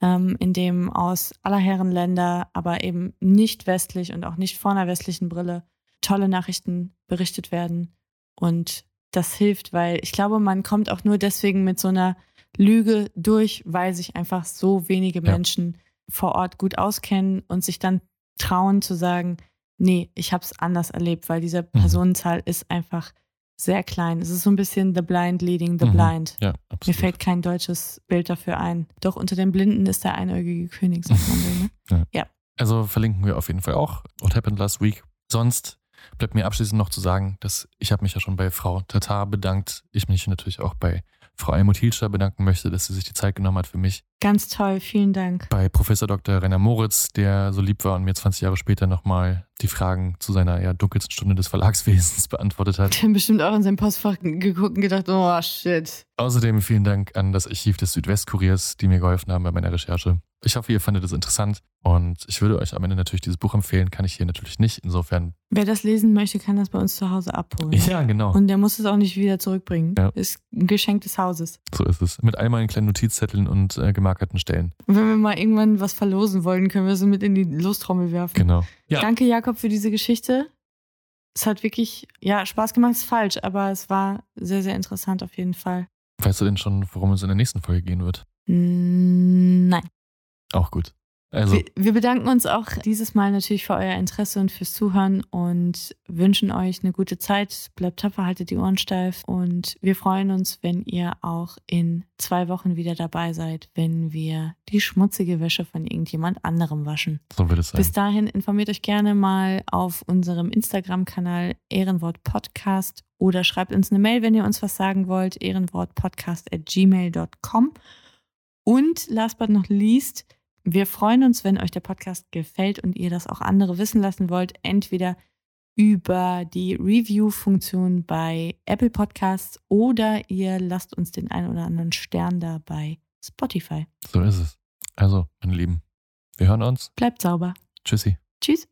ähm, in dem aus aller Herren Länder, aber eben nicht westlich und auch nicht vor einer westlichen Brille, tolle Nachrichten berichtet werden. Und das hilft, weil ich glaube, man kommt auch nur deswegen mit so einer Lüge durch, weil sich einfach so wenige ja. Menschen vor Ort gut auskennen und sich dann trauen zu sagen, nee, ich habe es anders erlebt, weil diese mhm. Personenzahl ist einfach sehr klein. Es ist so ein bisschen The Blind leading the mhm. blind. Ja, absolut. Mir fällt kein deutsches Bild dafür ein. Doch unter den Blinden ist der einäugige König, sagt man so, ne? ja. ja. Also verlinken wir auf jeden Fall auch What Happened Last Week. Sonst bleibt mir abschließend noch zu sagen, dass ich habe mich ja schon bei Frau Tatar bedankt. Ich mich natürlich auch bei Frau Almut Hilscher bedanken möchte, dass sie sich die Zeit genommen hat für mich. Ganz toll, vielen Dank. Bei Professor Dr. Renner Moritz, der so lieb war und mir 20 Jahre später nochmal die Fragen zu seiner ja, dunkelsten Stunde des Verlagswesens beantwortet hat. Der hat bestimmt auch in sein Postfach geguckt und gedacht, oh shit. Außerdem vielen Dank an das Archiv des Südwestkuriers, die mir geholfen haben bei meiner Recherche. Ich hoffe, ihr fandet es interessant und ich würde euch am Ende natürlich dieses Buch empfehlen, kann ich hier natürlich nicht. Insofern. Wer das lesen möchte, kann das bei uns zu Hause abholen. Ja, genau. Und der muss es auch nicht wieder zurückbringen. Ja. Ist ein Geschenk des Hauses. So ist es. Mit all meinen kleinen Notizzetteln und äh, gemarkerten Stellen. Und wenn wir mal irgendwann was verlosen wollen, können wir so mit in die Lostrommel werfen. Genau. Ja. Danke, Jakob, für diese Geschichte. Es hat wirklich, ja, Spaß gemacht, ist falsch, aber es war sehr, sehr interessant auf jeden Fall. Weißt du denn schon, worum es in der nächsten Folge gehen wird? Nein. Auch gut. Also. Wir, wir, bedanken uns auch dieses Mal natürlich für euer Interesse und fürs Zuhören und wünschen euch eine gute Zeit. Bleibt tapfer, haltet die Ohren steif und wir freuen uns, wenn ihr auch in zwei Wochen wieder dabei seid, wenn wir die schmutzige Wäsche von irgendjemand anderem waschen. So wird es sein. Bis dahin informiert euch gerne mal auf unserem Instagram-Kanal Ehrenwort Podcast oder schreibt uns eine Mail, wenn ihr uns was sagen wollt, ehrenwortpodcast at gmail.com. Und last but not least, wir freuen uns, wenn euch der Podcast gefällt und ihr das auch andere wissen lassen wollt, entweder über die Review-Funktion bei Apple Podcasts oder ihr lasst uns den einen oder anderen Stern da bei Spotify. So ist es. Also, meine Lieben, wir hören uns. Bleibt sauber. Tschüssi. Tschüss.